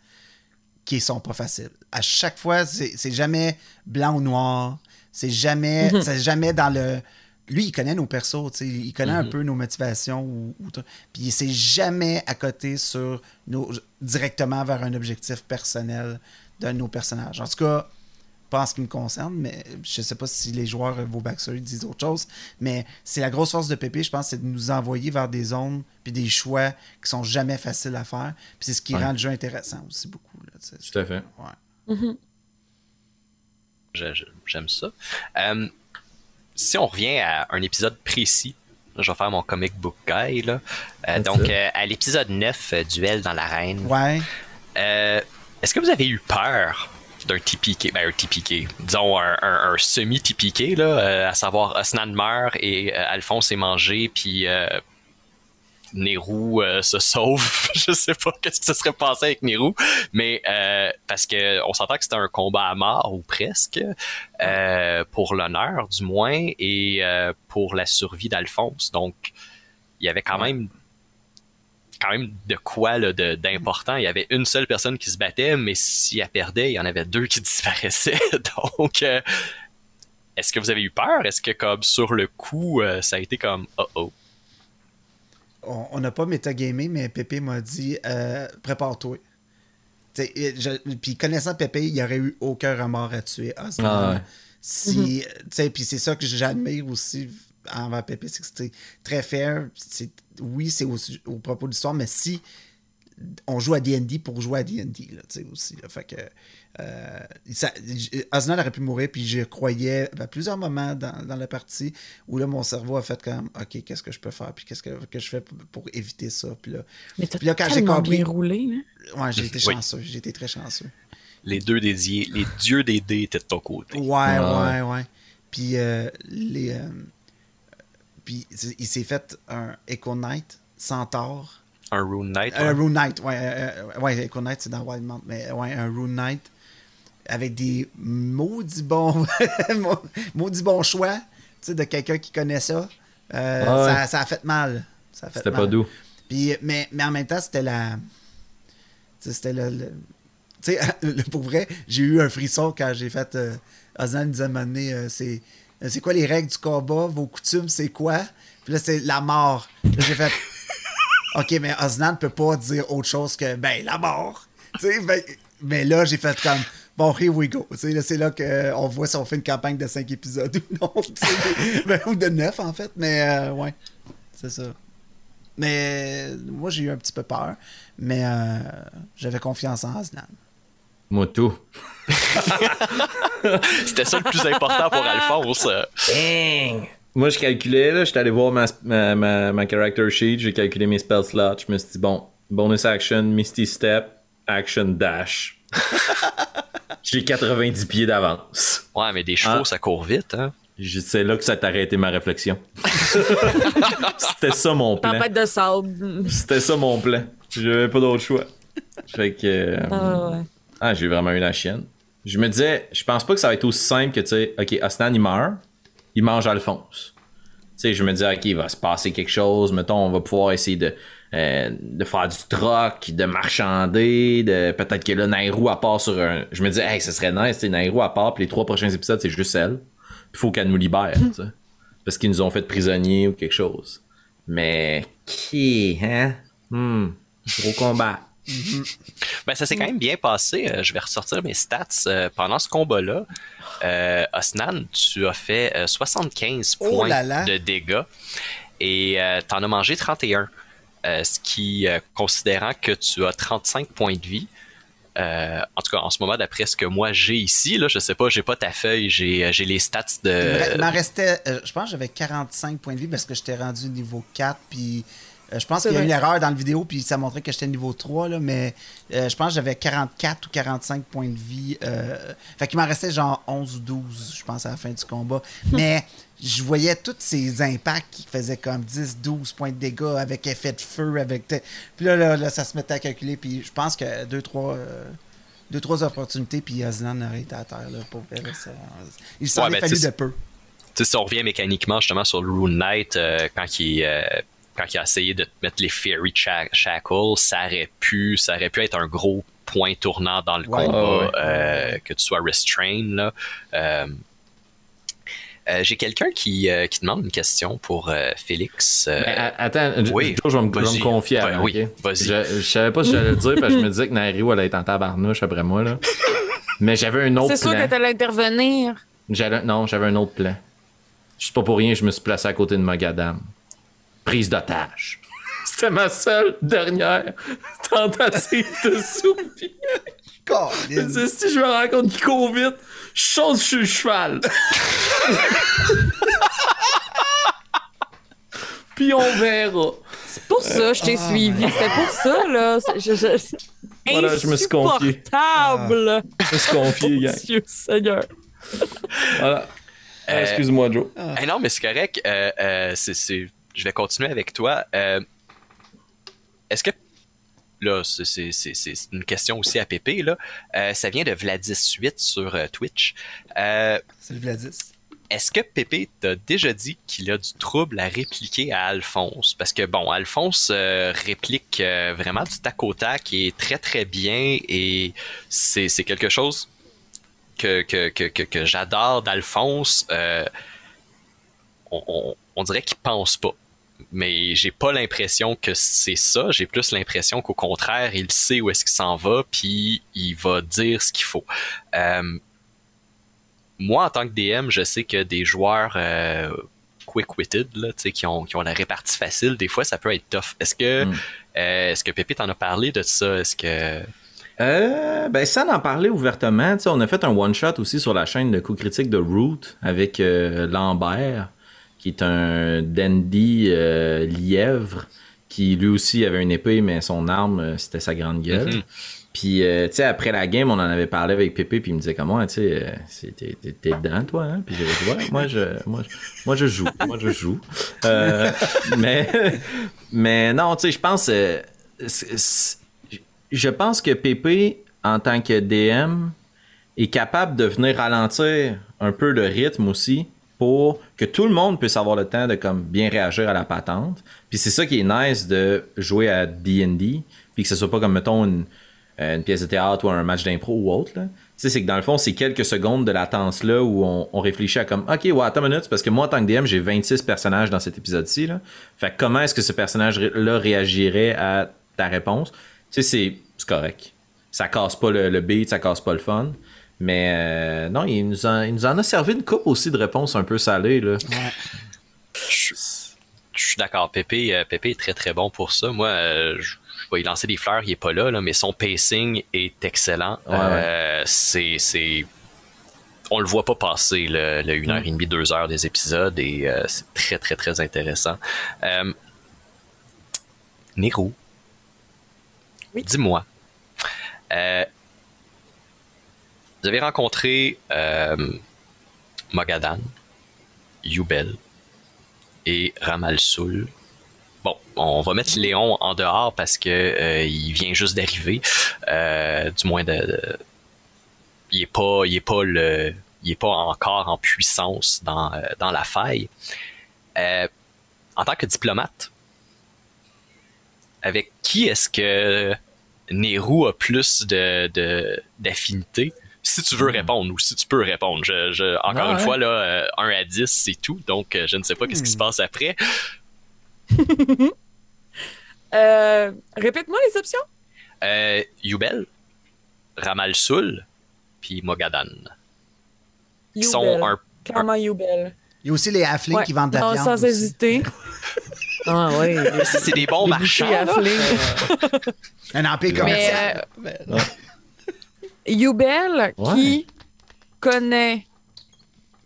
qui sont pas faciles. À chaque fois, c'est c'est jamais blanc ou noir. C'est jamais, c'est jamais dans le. Lui, il connaît nos persos, tu sais, il connaît un Mhm. peu nos motivations ou, ou tout. Puis c'est jamais à côté sur nos, directement vers un objectif personnel de nos personnages. En tout cas, pas en ce qui me concerne, mais je sais pas si les joueurs, vos backstories disent autre chose, mais c'est la grosse force de Pépé, je pense, c'est de nous envoyer vers des zones puis des choix qui sont jamais faciles à faire. Puis c'est ce qui Ouais. rend le jeu intéressant aussi beaucoup. Là. Tout à fait. Ouais. Mhm. J'aime ça. Euh, si on revient à un épisode précis, je vais faire mon comic book guy. Là. Euh, donc, euh, à l'épisode 9, euh, Duel dans l'arène, Ouais. est-ce que vous avez eu peur d'un TPK, ben un TPK, disons un, un- un semi-TPK, là, euh, à savoir Osnan meurt et euh, Alphonse est mangé, puis euh, Nérou euh, se sauve. je sais pas qu'est-ce qui se serait passé avec Nérou, mais euh, parce que on s'entend que c'était un combat à mort ou presque, euh, pour l'honneur du moins et pour la survie d'Alphonse. Donc il y avait quand même quand même de quoi là, de- d'important. Il y avait une seule personne qui se battait, mais si elle perdait, il y en avait deux qui disparaissaient. Donc, est-ce que vous avez eu peur? Est-ce que comme sur le coup, ça a été comme oh oh? On n'a pas métagamé, mais Pépé m'a dit euh, prépare-toi. Puis connaissant Pépé, il n'y aurait eu aucun remords à tuer. Ah ouais. Si, tu sais, puis c'est ça que j'admire aussi envers Pépé, c'est que c'était très fair. C'est- Oui, c'est au, au propos de l'histoire, mais si on joue à D&D pour jouer à D&D, là, tu sais, aussi. là. fait que euh, ça- aurait pu mourir, puis je croyais à plusieurs moments dans, dans la partie où là, mon cerveau a fait comme, OK, qu'est-ce que je peux faire, puis qu'est-ce que, que je fais pour, pour éviter ça, puis là, Mais t'as Puis là, quand j'ai compris- bien roulé. Ouais, j'ai été Oui. chanceux, j'ai été très chanceux. Les deux dédiés, les dieux des dés étaient de ton côté. Ouais, Ouais, ouais, ouais. Puis, euh, les, euh, puis il s'est fait un Echo Knight, Centaure. Un Rune Knight. Un ouais. Rune Knight, ouais. euh, ouais, Echo Knight, c'est dans Wildmount, mais ouais, un Rune Knight avec des maudits bons, maudits bons choix, de quelqu'un qui connaît ça. Euh, ouais. ça. Ça a fait mal. A C'était pas doux. Puis, mais, mais en même temps, c'était la. C'était le. le- tu sais, le- pour vrai, j'ai eu un frisson quand j'ai fait. Euh, Ozan nous euh, c'est, euh, c'est quoi les règles du combat, vos coutumes, c'est quoi? Puis là, c'est la mort. Là, j'ai fait. OK, mais Osnan ne peut pas dire autre chose que, ben, la mort. Tu sais, ben, mais là, j'ai fait comme, bon, here we go. C'est là qu'on voit si on fait une campagne de 5 épisodes ou non. Ben, ou de 9, en fait. Mais, euh, ouais, c'est ça. Mais moi, j'ai eu un petit peu peur. Mais euh, j'avais confiance en Aslan. Moi, tout. C'était ça le plus important pour Alphonse. Moi, je calculais, là, j'étais allé voir ma, ma, ma, ma character sheet, j'ai calculé mes spell slots, je me suis dit, bon, bonus action, Misty Step, action dash. J'ai 90 pieds d'avance. Ouais, mais des chevaux, Ah. ça court vite, hein. Je- C'est là que ça t'a arrêté ma réflexion. C'était ça mon plan. Tempête de sable. C'était ça mon plan. J'avais pas d'autre choix. Fait que. euh, Ah, ouais. Ah, j'ai vraiment eu la chienne. Je me disais, je pense pas que ça va être aussi simple que, tu sais, ok, Osnan, il meurt, il mange Alphonse. Tu sais, je me disais, ok, il va se passer quelque chose, mettons, on va pouvoir essayer de, euh, de faire du troc, de marchander, de peut-être que là, Nairou, à part sur un. Je me disais, hey, ce serait nice, Nairou, à part, puis les trois prochains épisodes, c'est juste elle. Il faut qu'elle nous libère, tu sais. Parce qu'ils nous ont fait prisonniers ou quelque chose. Mais, qui, hein? Hmm, gros combat. Ben, ça s'est quand même bien passé. Euh, je vais ressortir mes stats. Euh, pendant ce combat-là, euh, Osnan, tu as fait euh, 75 Oh points là là. de dégâts et euh, t'en as mangé 31. Euh, ce qui, euh, considérant que tu as 35 points de vie, euh, en tout cas en ce moment, d'après ce que moi j'ai ici, là, je sais pas, j'ai pas ta feuille, j'ai j'ai les stats re- il de. m'en restait, euh, je pense que j'avais 45 points de vie parce que j'étais rendu niveau 4, puis euh, je pense C'est qu'il y a eu une erreur dans le vidéo, puis ça montrait que j'étais niveau 3, là, mais euh, je pense que j'avais 44 ou 45 points de vie. Euh, fait qu'il m'en restait genre 11 ou 12, je pense, à la fin du combat. mais je voyais tous ces impacts qui faisaient comme 10, 12 points de dégâts avec effet de feu, avec... te- Puis là, là, là, ça se mettait à calculer, puis je pense que 2, 3... deux, trois opportunités, puis Osnan aurait été à terre, là, pour ça- Il s'en Ouais, est ben, fallu de peu. Tu sais, si on revient mécaniquement justement sur le Rune Knight, euh, quand, il, euh, quand il a essayé de te mettre les Fairy Sha- Shackles, ça aurait pu, ça aurait pu être un gros point tournant dans le Ouais. combat, Ouais, ouais. euh, que tu sois restrained. Là. Euh, J'ai quelqu'un qui, euh, qui demande une question pour euh, Félix. Euh, Mais, a- attends, oui, Joe, je vais me, je vais vas-y. me confier Ouais, avant, oui, vas-y. Je, je savais pas si j'allais le dire parce que je me disais que Nairo allait être en tabarnouche après moi, là. Mais j'avais un autre C'est sûr plan. que t'allais intervenir. J'allais- non, j'avais un autre plan. Je sais pas pour rien, je me suis placé à côté de Mogadam. Prise d'otage. C'était ma seule dernière tentative de soupir. Si je me rends compte qu'il court vite, je saute sur le cheval. Puis on verra. C'est pour ça que je t'ai suivi. C'était pour ça, là. C'est- Je, je... Voilà, je me suis confié. Insupportable. Je me suis confié, gang. Dieu Seigneur. Voilà. Euh, Excuse-moi, Joe. Eh non, mais c'est correct. Euh, euh, c'est- c'est- Je vais continuer avec toi. Euh, Est-ce que. Là, c'est- c'est c'est- c'est une question aussi à Pépé. Là. Euh, ça vient de Vladis8 sur euh, Twitch. Euh, C'est le Vladis. Est-ce que Pépé t'a déjà dit qu'il a du trouble à répliquer à Alphonse? Parce que, bon, Alphonse euh, réplique euh, vraiment du tac au tac et très, très bien. Et c'est quelque chose que, que, que, que, que j'adore d'Alphonse. Euh, on, on- on dirait qu'il pense pas. Mais j'ai pas l'impression que c'est ça. J'ai plus l'impression qu'au contraire, il sait où est-ce qu'il s'en va, puis il va dire ce qu'il faut. Moi, en tant que DM, je sais que des joueurs euh, quick-witted, qui ont, qui ont la répartie facile, des fois, ça peut être tough. Est-ce que, Mm. euh, est-ce que Pépé t'en a parlé de ça? Est-ce que. Euh, ben, sans en parler ouvertement, on a fait un one-shot aussi sur la chaîne de coups critiques de Root avec Lambert, qui est un dandy lièvre, qui lui aussi avait une épée, mais son arme, c'était sa grande gueule. Mhm. Puis, euh, tu sais, après la game, on en avait parlé avec Pépé, puis il me disait comment, tu sais, euh, t'es- dedans, toi, hein? Puis j'avais dit, ouais, moi, je, moi, moi, je joue, moi, je joue. Euh, mais, mais non, tu sais, je pense, je pense que Pépé, en tant que DM, est capable de venir ralentir un peu le rythme aussi pour que tout le monde puisse avoir le temps de comme bien réagir à la patente. Puis c'est ça qui est nice de jouer à D&D, puis que ce soit pas comme mettons une, une pièce de théâtre ou un match d'impro ou autre. là. Tu sais, c'est que dans le fond, c'est quelques secondes de latence là où on, on réfléchit à comme OK, ouais, attends une minute, c'est parce que moi en tant que DM, j'ai 26 personnages dans cet épisode-ci là. Fait que comment est-ce que ce personnage là réagirait à ta réponse? Tu sais, c'est c'est correct. Ça casse pas le, le beat, ça casse pas le fun. Mais euh, non, il nous, en, il nous en a servi une coupe aussi de réponses un peu salées. Là. Je, je suis d'accord. Pépé, euh, Pépé est très très bon pour ça. Moi, euh, je, je vais y lancer des fleurs, il est pas là, là mais son pacing est excellent. Ouais, Euh, c'est, c'est, on le voit pas passer le, le 1h30, 2 heures des épisodes et euh, c'est très très très intéressant. Euh, Nero, Oui. dis-moi, euh, vous avez rencontré euh, Mogadan, Yubel et Ramalsoul. Bon, on va mettre Léon en dehors parce que euh, il vient juste d'arriver. Euh, du moins, de, de- il est pas, il est pas le, il est pas encore en puissance dans, euh, dans la faille. En tant que diplomate, avec qui est-ce que Nehru a plus de, de- d'affinité? Si tu veux répondre ou si tu peux répondre. Je, je- encore Ah une fois, là, euh, 1 à 10, c'est tout. Donc, euh, je ne sais pas qu'est-ce qui se passe après. Euh, Répète-moi les options. Euh, Yubel, Ramalsoul, puis Mogadan. Qui sont un Clairement Youbel. Il y a aussi les halflings Ouais. qui vendent de la Non, viande. sans aussi. hésiter. ah oui. Si c'est des bons marchands. là. Un empire Mais, commercial. Youbel Ouais. qui connaît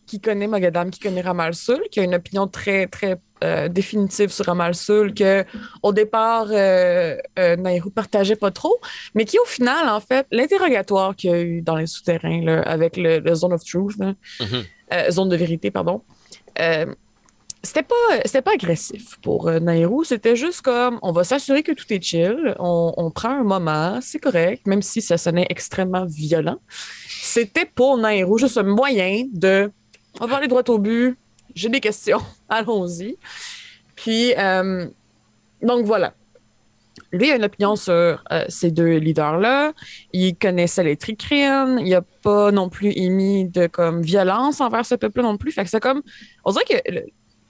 qui connaît Magadam, qui connaît Ramal-Sul, qui a une opinion très, très euh, définitive sur Ramal-Sul, que au départ, euh, euh, Nairou partageait pas trop, mais qui, au final, en fait, l'interrogatoire qu'il y a eu dans les souterrains, là, avec le, le Zone of Truth, là, Mhm. euh, Zone de vérité, pardon, euh, c'était pas, c'était pas agressif pour Nairou. C'était juste comme on va s'assurer que tout est chill. On, on prend un moment, c'est correct, même si ça sonnait extrêmement violent. C'était pour Nairou juste un moyen de. On va aller droit au but. J'ai des questions. Allons-y. Puis, euh, donc voilà. Lui a une opinion sur euh, ces deux leaders-là. Il connaissait les tricrines. Il n'a pas non plus émis de comme violence envers ce peuple non plus. Fait que c'est comme. On dirait que le,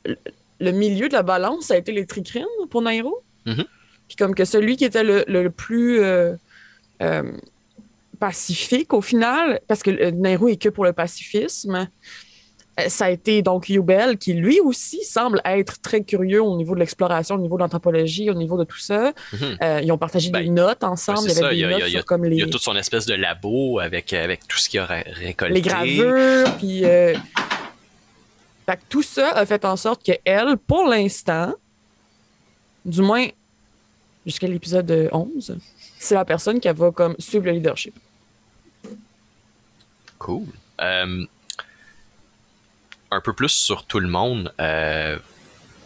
le- le milieu de la balance a été les tricrines pour Nairo. Mhm. Puis comme que celui qui était le, le plus euh, pacifique au final, parce que Nairo est que pour le pacifisme, ça a été donc Yubel qui lui aussi semble être très curieux au niveau de l'exploration, au niveau de l'anthropologie, au niveau de tout ça. Mhm. Euh, ils ont partagé Ben, des notes ensemble. il y avait des a- notes comme les, Il y toute son espèce de labo avec, avec tout ce qu'il a ré- récolté. les gravures, puis euh, fait que tout ça a fait en sorte que elle, pour l'instant, du moins jusqu'à l'épisode 11, c'est la personne qui va comme suivre le leadership. Cool. Euh, un peu plus sur tout le monde. euh,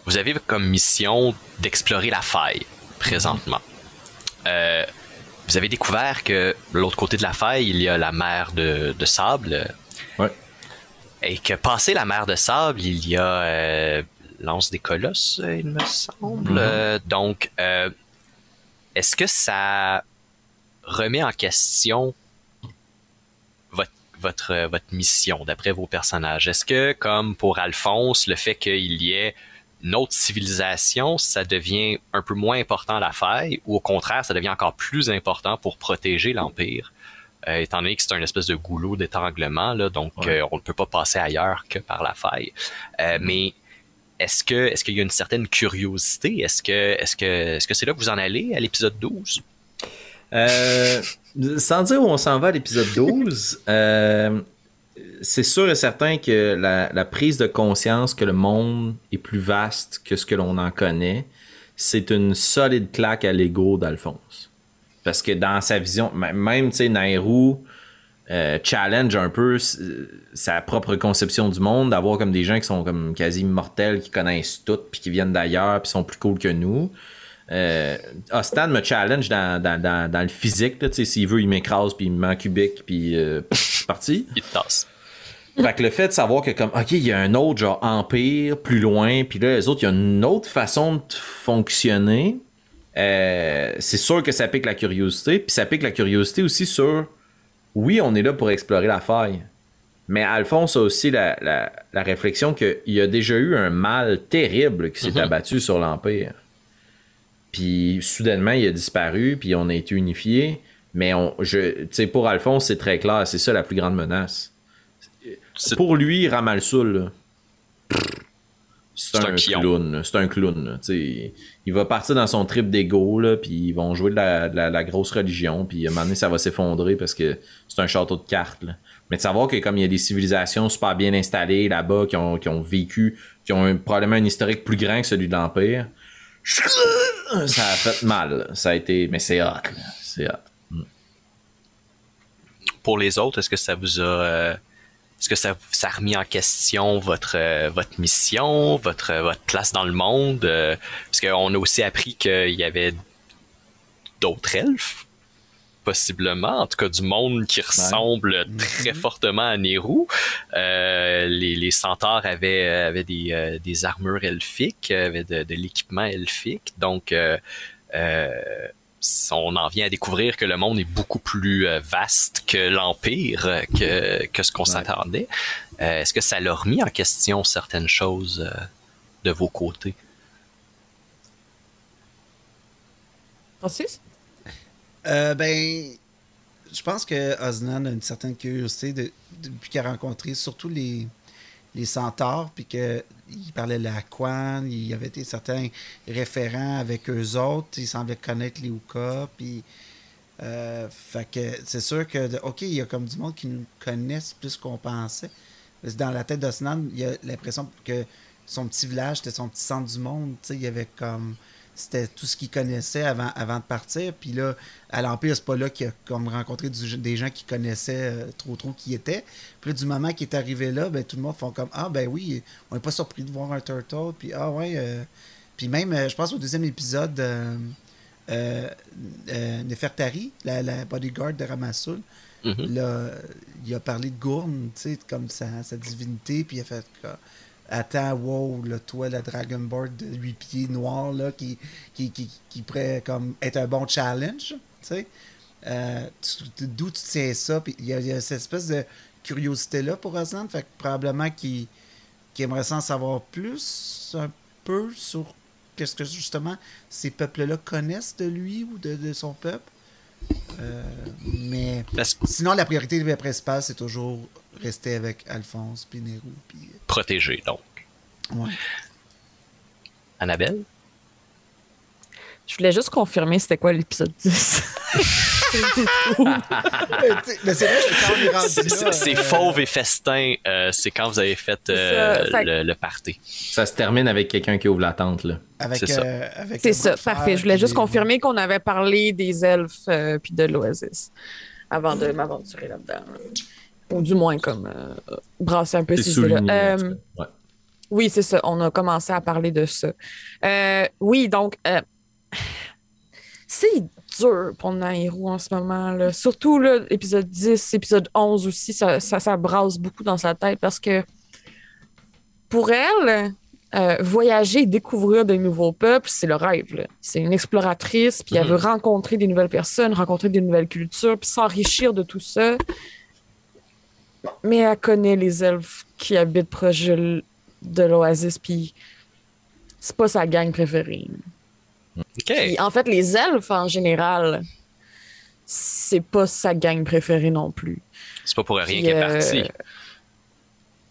vous avez comme mission d'explorer la faille présentement. Euh, vous avez découvert que de l'autre côté de la faille, il y a la mer de, de sable. Ouais. Et que passé la mer de sable, il y a euh, l'anse des colosses, il me semble. Mhm. Euh, donc, est-ce que ça remet en question votre, votre, euh, votre mission d'après vos personnages? Est-ce que, comme pour Alphonse, le fait qu'il y ait une autre civilisation, ça devient un peu moins important à la faille, ou au contraire, ça devient encore plus important pour protéger l'Empire? Euh, étant donné que c'est un espèce de goulot d'étranglement, là, donc Ouais. euh, on ne peut pas passer ailleurs que par la faille. Euh, mais est-ce que est-ce qu'il y a une certaine curiosité? Est-ce que est-ce que est-ce que c'est là que vous en allez à l'épisode 12? Euh, sans dire où on s'en va à l'épisode 12, euh, c'est sûr et certain que la, prise de conscience que le monde est plus vaste que ce que l'on en connaît, c'est une solide claque à l'ego d'Alphonse. Parce que dans sa vision, même, tu Nairou euh, challenge un peu sa propre conception du monde, d'avoir comme des gens qui sont comme quasi immortels, qui connaissent tout, puis qui viennent d'ailleurs, puis sont plus cool que nous. Euh, Ostan me challenge dans, dans, dans, dans le physique. S'il veut, il m'écrase, puis il me met en cubique, puis euh, c'est parti. Il tasse. Fait que le fait de savoir que comme OK, il y a un autre genre empire plus loin, puis là les autres, il y a une autre façon de fonctionner. euh, c'est sûr que ça pique la curiosité, puis ça pique la curiosité aussi sur oui, on est là pour explorer la faille. Mais Alphonse a aussi la, la, la réflexion qu'il y a déjà eu un mal terrible qui s'est Mhm. abattu sur l'Empire. Puis soudainement, il a disparu, puis on a été unifié. Mais on, je, pour Alphonse, c'est très clair, c'est ça la plus grande menace. C'est- Pour lui, Ramalsoul, c'est C'est un, clown. C'est un clown. Il va partir dans son trip d'ego, puis ils vont jouer de la, de la- la grosse religion, puis à un moment donné, ça va s'effondrer parce que c'est un château de cartes. là. Mais de savoir que comme il y a des civilisations super bien installées là-bas, qui ont, qui ont vécu, qui ont un- probablement un historique plus grand que celui de l'Empire, ça a fait mal. Ça a été... Mais c'est hot. C'est hot. pour les autres? Est-ce que ça vous a... euh, est-ce que ça, ça a remis en question votre, euh, votre mission, votre, euh, votre place dans le monde? parce qu'on a aussi appris qu'il y avait d'autres elfes, possiblement, en tout cas du monde qui ressemble très fortement à Nehru. Euh, les, les centaures avaient, avaient des, euh, des armures elfiques, avaient de, de l'équipement elfique, donc euh, euh, on en vient à découvrir que le monde est beaucoup plus euh, vaste que l'Empire, euh, que, que ce qu'on s'attendait. Euh, Est-ce que ça l'a remis en question certaines choses euh, de vos côtés? Francis? Euh, ben, je pense que Osnan a une certaine curiosité de- depuis qu'il a rencontré surtout les, les centaures, puis qu'il parlait de la Quan, il y avait des certains référents avec eux autres, il semblait connaître les Uka, puis. euh, fait que c'est sûr que, OK, il y a comme du monde qui nous connaissent plus qu'on pensait. Dans la tête d'Osnan, il y a l'impression que son petit village, c'était son petit centre du monde. Tu sais, il y avait comme. C'était tout ce qu'il connaissait avant, avant de partir. Puis là, à l'Empire, c'est pas là qu'il a comme rencontré du- des gens qui connaissaient euh, trop trop qui étaient. Puis là, du moment qu'il est arrivé là, ben, tout le monde font comme Ah, ben oui, on n'est pas surpris de voir un turtle. Puis ah, ouais. euh, Puis même, euh, je pense au deuxième épisode, Nefertari, la, la bodyguard de Ramassul, Mhm. là, il a parlé de Gourne, tu sais, comme sa, sa divinité, puis il a fait quoi? Attends, wow, là, toi, la Dragonboard de 8 pieds noirs, là, qui, qui, qui, qui pourrait comme être un bon challenge, tu sais. Euh, tu- D'où tu tiens ça? Il y, a- il y a cette espèce de curiosité-là pour Osland, fait que probablement qu'il aimerait s'en savoir plus, un peu, sur qu'est-ce que justement ces peuples-là connaissent de lui ou de, de son peuple. Euh, mais Parce Sinon, la priorité principale, c'est toujours rester avec Alphonse puis Nero. Puis, protégé, donc. euh, ouais. Annabelle? Je voulais juste confirmer c'était quoi l'épisode 10. mais c'est vrai euh, fauve et festin, euh, c'est quand vous avez fait euh, ça. Le, le party. Ça se termine avec quelqu'un qui ouvre la tente, là. Avec, c'est ça. euh, avec C'est ça, parfait. Je voulais juste confirmer qu'on avait parlé des elfes euh, puis de l'Oasis avant de m'aventurer là-dedans. Ou du moins, comme euh, brasser un peu ces idées-là. Euh. Ouais. Oui, c'est ça. On a commencé à parler de ça. Euh, oui, donc, c'est dur pour Nairo en ce moment. Là. Surtout là, épisode 10, épisode 11 aussi, ça, ça, ça brasse beaucoup dans sa tête parce que pour elle, voyager et découvrir de nouveaux peuples, c'est le rêve. C'est une exploratrice, puis elle Mhm. veut rencontrer des nouvelles personnes, rencontrer des nouvelles cultures, puis s'enrichir de tout ça. Mais elle connaît les elfes qui habitent proche de l'Oasis, puis c'est pas sa gang préférée. En fait, les elfes, en général, c'est pas sa gang préférée non plus. C'est pas pour rien qu'elle est euh, partie.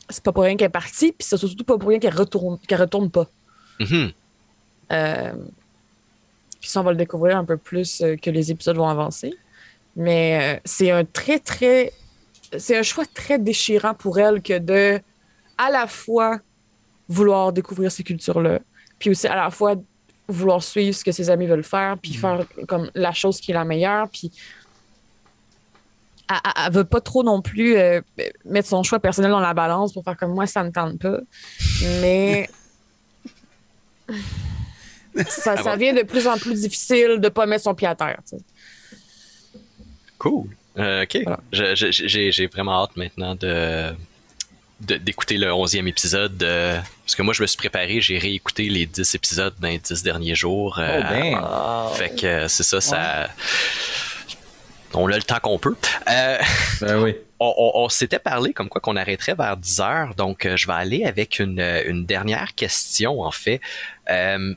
C'est pas pour rien qu'elle est partie, puis c'est surtout pas pour rien qu'elle retourne, qu'elle retourne pas. Mhm. Euh, puis ça, on va le découvrir un peu plus euh, que les épisodes vont avancer. Mais c'est un très, très. C'est un choix très déchirant pour elle que de, à la fois, vouloir découvrir ces cultures-là, puis aussi à la fois vouloir suivre ce que ses amis veulent faire, puis faire comme la chose qui est la meilleure, puis elle, elle- elle veut pas trop non plus euh, mettre son choix personnel dans la balance pour faire comme moi, ça me tente pas. Mais ça, ça devient de plus en plus difficile de pas mettre son pied à terre. Cool. Euh, OK. Voilà. J'ai vraiment hâte maintenant de de- d'écouter le 11e épisode. euh, parce que moi, je me suis préparé, j'ai réécouté les 10 épisodes dans les 10 derniers jours. euh, Oh, damn. Fait que c'est ça, ça... On a le temps qu'on peut. Euh, Ben oui. on, on- on s'était parlé comme quoi qu'on arrêterait vers 10 heures, donc euh, je vais aller avec une, une dernière question en fait. Euh,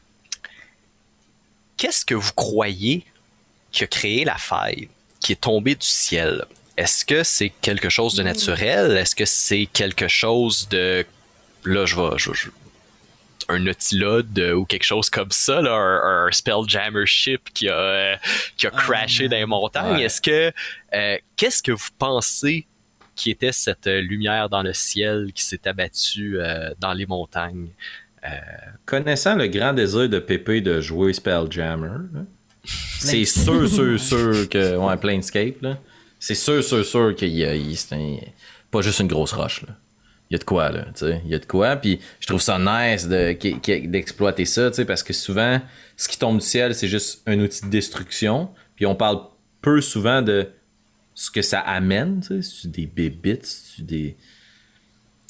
Qu'est-ce que vous croyez qui a créé la faille, qui est tombée du ciel? Est-ce que c'est quelque chose de naturel? Est-ce que c'est quelque chose de... Là, je vais... je- je- un Nautilode euh, ou quelque chose comme ça, là, un, un Spelljammer ship qui a, euh, qui a Ah, crashé dans les montagnes. Ouais. Est-ce que euh, qu'est-ce que vous pensez qui était cette lumière dans le ciel qui s'est abattue dans les montagnes? Connaissant le grand désir de Pépé de jouer Spelljammer, c'est sûr, sûr, sûr que. Ouais, Planescape, là. c'est sûr, sûr, sûr qu'il y a, il- c'est un- pas juste une grosse roche, là. Il y a de quoi, là, tu sais. Il y a de quoi, puis je trouve ça nice de- d'exploiter ça, tu sais, parce que souvent, ce qui tombe du ciel, c'est juste un outil de destruction, puis on parle peu souvent de ce que ça amène, tu sais. C'est des bébites, c'est des...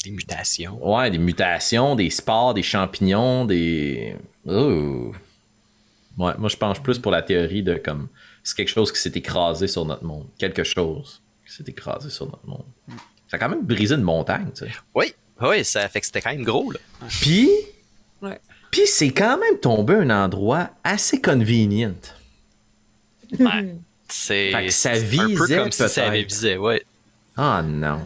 Des mutations. Ouais, des mutations, des spores, des champignons, des. Oh. Ouais, moi je penche plus pour la théorie de comme c'est quelque chose qui s'est écrasé sur notre monde. Quelque chose qui s'est écrasé sur notre monde. Ça a quand même brisé une montagne, tu sais. Oui, oui, ça fait que c'était quand même gros, là. Puis, Ouais. puis c'est quand même tombé un endroit assez convenient. Ouais. C'est Fait que ça c'est un peu visait comme si ça avait visé, ouais. Ah non.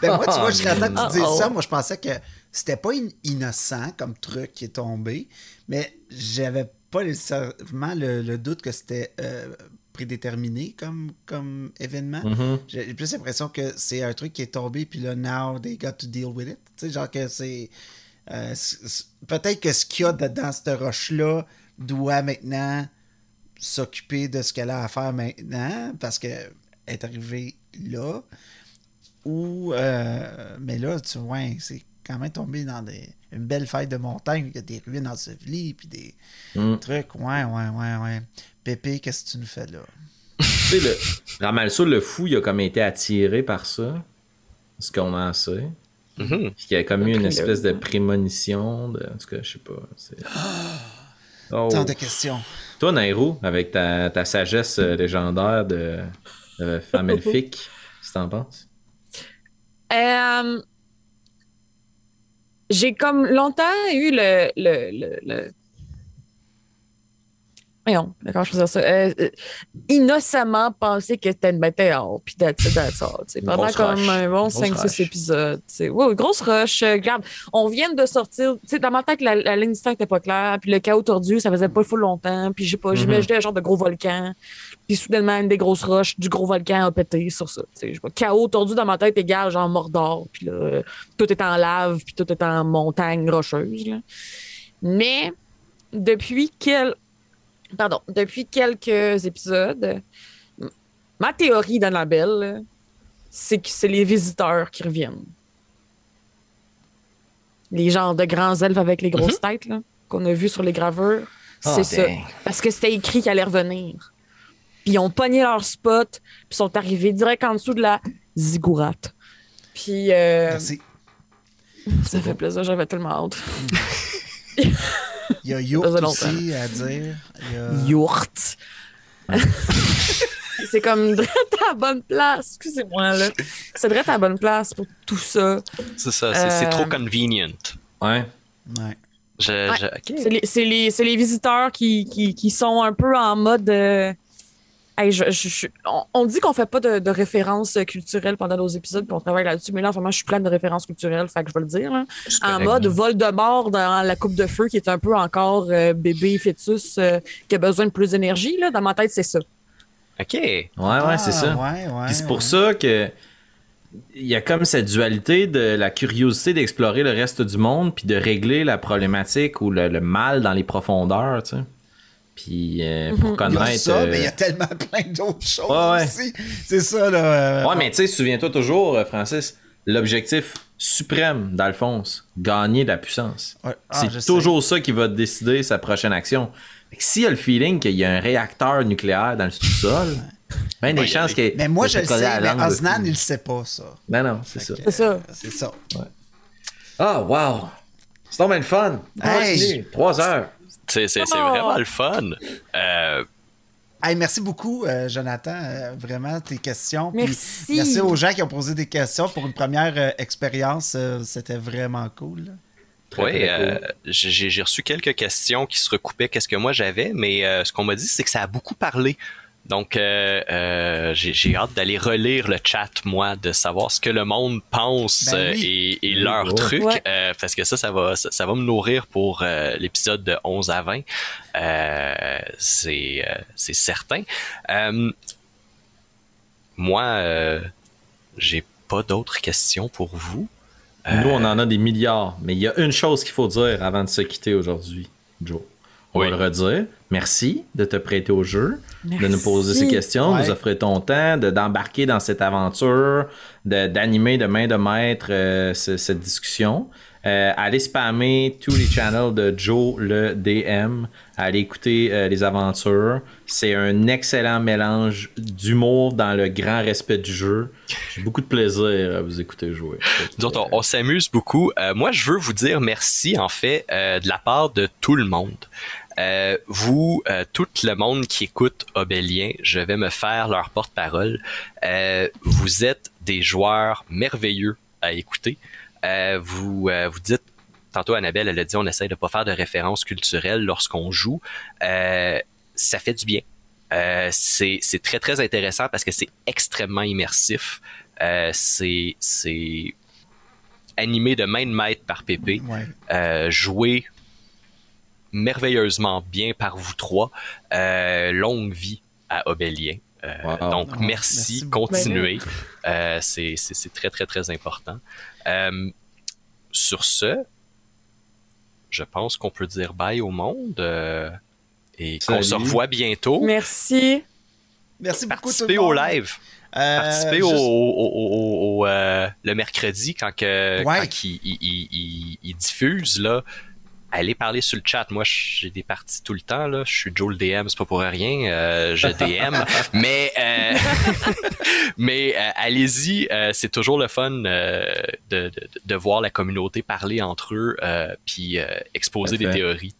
Ben moi, tu vois, je serais Oh, que tu dises oh. ça. Moi, je pensais que c'était pas in- innocent comme truc qui est tombé, mais j'avais pas nécessairement le, le doute que c'était euh, prédéterminé comme, comme événement. Mhm. J'ai plus l'impression que c'est un truc qui est tombé, puis là, now they got to deal with it. Tu sais, genre que c'est. euh, Peut-être que ce qu'il y a dans cette roche-là doit maintenant s'occuper de ce qu'elle a à faire maintenant, parce qu'elle est arrivée là. Ou. euh, mais là, tu vois, c'est quand même tombé dans des, une belle faille de montagne. Il y a des ruines ensevelies, puis des Mm. trucs. Ouais, ouais, ouais, ouais. Pépé, qu'est-ce que tu nous fais là? Tu sais, le Ramalso, le fou, il a comme été attiré par ça. Ce qu'on en sait. Puis il y a comme eu une espèce de prémonition. De... En tout cas, je sais pas. c'est- Oh. Tant de questions. Toi, Nairo, avec ta, ta sagesse euh, légendaire de, de femme elfique, qu'est-ce que t'en penses? Euh, j'ai comme longtemps eu le. le, le, le... Voyons, comment je faisais ça? Euh, innocemment pensé que c'était une météore, puis that's it, that's all, Pendant grosse comme rush. un bon Grosse 5-6 rush. épisodes. Ouais, grosse rush. euh, regarde, on vient de sortir. Dans ma tête, la, la ligne du temps n'était pas claire, puis le chaos tordu, ça faisait pas full longtemps, puis j'ai pas, Mhm. j'imaginais un genre de gros volcan. Puis soudainement, une des grosses roches du gros volcan a pété sur ça. Je chaos tordu dans ma tête égale genre Mordor. Puis là, tout est en lave, puis tout est en montagne rocheuse. là. Mais depuis quel... Pardon, depuis quelques épisodes, ma théorie d'Annabelle, c'est que c'est les visiteurs qui reviennent. Les genres de grands elfes avec les grosses têtes là, qu'on a vus sur les gravures. Ah, C'est ça. dang. Parce que c'était écrit qu'elle allait revenir. Puis ils ont pogné leur spot, puis sont arrivés direct en dessous de la ziggourate. Puis euh, Merci. ça fait plaisir, j'avais tellement hâte. Il y a longtemps. aussi à dire. Il y a- Yourt. c'est comme direct à la bonne place. Excusez-moi, là. C'est direct à la bonne place pour tout ça. C'est ça, c'est c'est Euh, trop convenient. Ouais. Ouais. Je, Ouais. je- ok. C'est les, c'est les- c'est les visiteurs qui, qui, qui sont un peu en mode. euh, hey, je- je- je- on, on dit qu'on fait pas de, de références culturelles pendant nos épisodes, puis on travaille là-dessus, mais là, en ce moment, je suis pleine de références culturelles, fait que je vais le dire. C'est En correct. mode Voldemort dans la coupe de feu, qui est un peu encore euh, bébé fœtus euh, qui a besoin de plus d'énergie. là. Dans ma tête, c'est ça. Ok. Ouais, ouais, Ah, c'est ça. Ouais, ouais. Puis c'est pour ouais. ça que il y a comme cette dualité de la curiosité d'explorer le reste du monde puis de régler la problématique ou le, le mal dans les profondeurs, tu sais. Puis euh, pour Il y a connaître. ça, euh, mais il y a tellement plein d'autres choses Ouais, ouais. aussi. C'est ça, là. euh, Ouais, mais tu sais, souviens-toi toujours, euh, Francis, l'objectif suprême d'Alphonse, gagner de la puissance. Ouais. Ah, c'est sais. toujours ça qui va décider sa prochaine action. S'il y a le feeling qu'il y a un réacteur nucléaire dans le sous-sol, ben des Ouais, chances que. Mais moi, je le sais, mais Osnan, il le sait pas, ça. Non, non, c'est ça. C'est ça. C'est ça. Ah, wow! C'est donc bien le fun! Hey! Trois heures! C'est c'est- c'est Oh. vraiment le fun. Euh, Hey, merci beaucoup, euh, Jonathan. euh, vraiment, tes questions. Puis Merci. merci aux gens qui ont posé des questions pour une première euh, expérience. euh, C'était vraiment cool. Très, Oui, euh, cool. j'ai j'ai reçu quelques questions qui se recoupaient qu'est-ce que moi j'avais, mais euh, ce qu'on m'a dit, c'est que ça a beaucoup parlé. Donc, euh, euh, j'ai j'ai hâte d'aller relire le chat, moi, de savoir ce que le monde pense Ben euh, oui. et, et Oui, leurs trucs, Ouais. euh, parce que ça, ça va, ça, ça va me nourrir pour euh, l'épisode de 11 à 20. Euh, c'est euh, c'est certain. Euh, moi, euh, j'ai pas d'autres questions pour vous. Nous, on en a des milliards, mais il y a une chose qu'il faut dire avant de se quitter aujourd'hui, Joe. On Oui. va le redire, merci de te prêter au jeu, de nous poser ces questions, Ouais. nous offrir ton temps, de d'embarquer dans cette aventure, de- d'animer de, main de maître euh, ce- cette discussion. Euh, allez spammer tous les channels de Joe le DM. Allez écouter euh, les aventures. C'est un excellent mélange d'humour dans le grand respect du jeu. J'ai beaucoup de plaisir à vous écouter jouer. Autres, on, on s'amuse beaucoup. Euh, moi, je veux vous dire merci, en fait, euh, de la part de tout le monde. Euh, vous, euh, tout le monde qui écoute Obélien, je vais me faire leur porte-parole. Euh, vous êtes des joueurs merveilleux à écouter. Vous, vous dites, tantôt Annabelle, elle a dit, on essaye de pas faire de références culturelles lorsqu'on joue. Ça fait du bien. C'est très très intéressant parce que c'est extrêmement immersif. C'est animé de main de maître par Pépé, Ouais. joué merveilleusement bien par vous trois. Euh, longue vie à Obélien. Euh, Wow. Donc Oh, merci, continuez. Euh, c'est c'est- c'est très très très important. Euh, sur ce, je pense qu'on peut dire bye au monde euh, et qu'on se revoit bientôt. Merci. Merci beaucoup. tout Participer le au monde. live. Euh, Participer au, juste- au- au- au- au, euh, le mercredi quand, que, Ouais. quand il, il, il- il- il diffuse là. Allez parler sur le chat. Moi, j'ai des parties tout le temps. Là. Je suis Joe le DM, c'est pas pour rien. euh, je DM. mais euh, mais euh, allez-y. euh, c'est toujours le fun euh, de, de, de voir la communauté parler entre eux euh, puis euh, exposer des théories.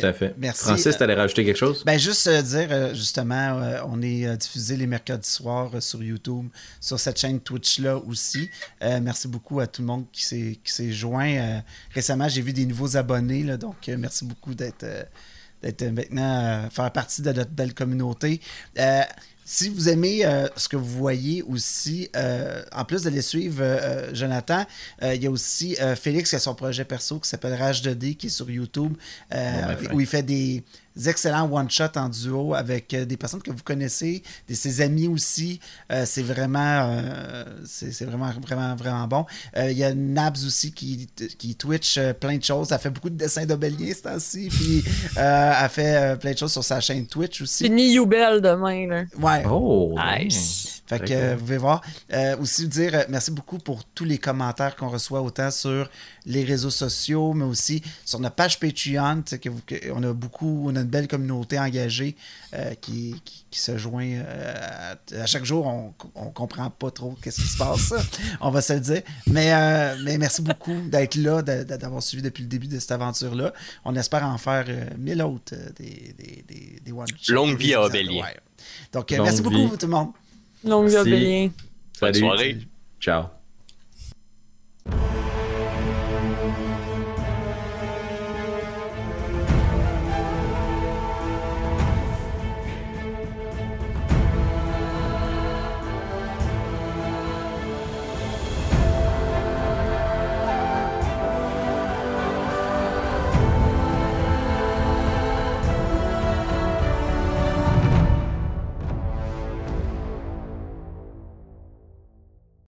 Tout à fait. Merci. Francis, t'allais rajouter quelque chose? Ben juste euh, dire euh, justement, euh, on est euh, diffusé les mercredis soirs euh, sur YouTube, sur cette chaîne Twitch là aussi. Euh, merci beaucoup à tout le monde qui s'est qui s'est joint. Euh, récemment, j'ai vu des nouveaux abonnés, là, donc euh, merci beaucoup d'être euh, d'être maintenant euh, faire partie de notre belle communauté. Si vous aimez euh, ce que vous voyez aussi, euh, en plus de les suivre, euh, euh, Jonathan, euh, il y a aussi euh, Félix qui a son projet perso qui s'appelle Rage 2D qui est sur YouTube, euh, où il fait des excellents one-shots en duo avec euh, des personnes que vous connaissez, ses amis aussi. Euh, c'est vraiment, euh, c'est c'est vraiment, vraiment, vraiment bon. Euh, Il y a Nabs aussi qui, qui Twitch euh, plein de choses. Elle fait beaucoup de dessins d'Obélien ce temps-ci, puis euh, elle fait euh, plein de choses sur sa chaîne Twitch aussi. Fini Youbel demain. Là. Ouais. Oh, Nice. Fait que euh, vous pouvez voir. Euh, aussi dire euh, merci beaucoup pour tous les commentaires qu'on reçoit autant sur les réseaux sociaux, mais aussi sur notre page Patreon. tu sais, Que vous, que on a beaucoup, on a une belle communauté engagée euh, qui, qui, qui se joint euh, à, à chaque jour. On, on comprend pas trop qu'est-ce qui se passe. on va se le dire. Mais, euh, mais merci beaucoup d'être là, d'avoir suivi depuis le début de cette aventure-là. On espère en faire euh, mille autres euh, des, des, des, des one Longue vie à Obélien. ouais. Donc, euh, Longue merci vie. beaucoup tout le monde. Longue vie Bonne soirée. Ciao.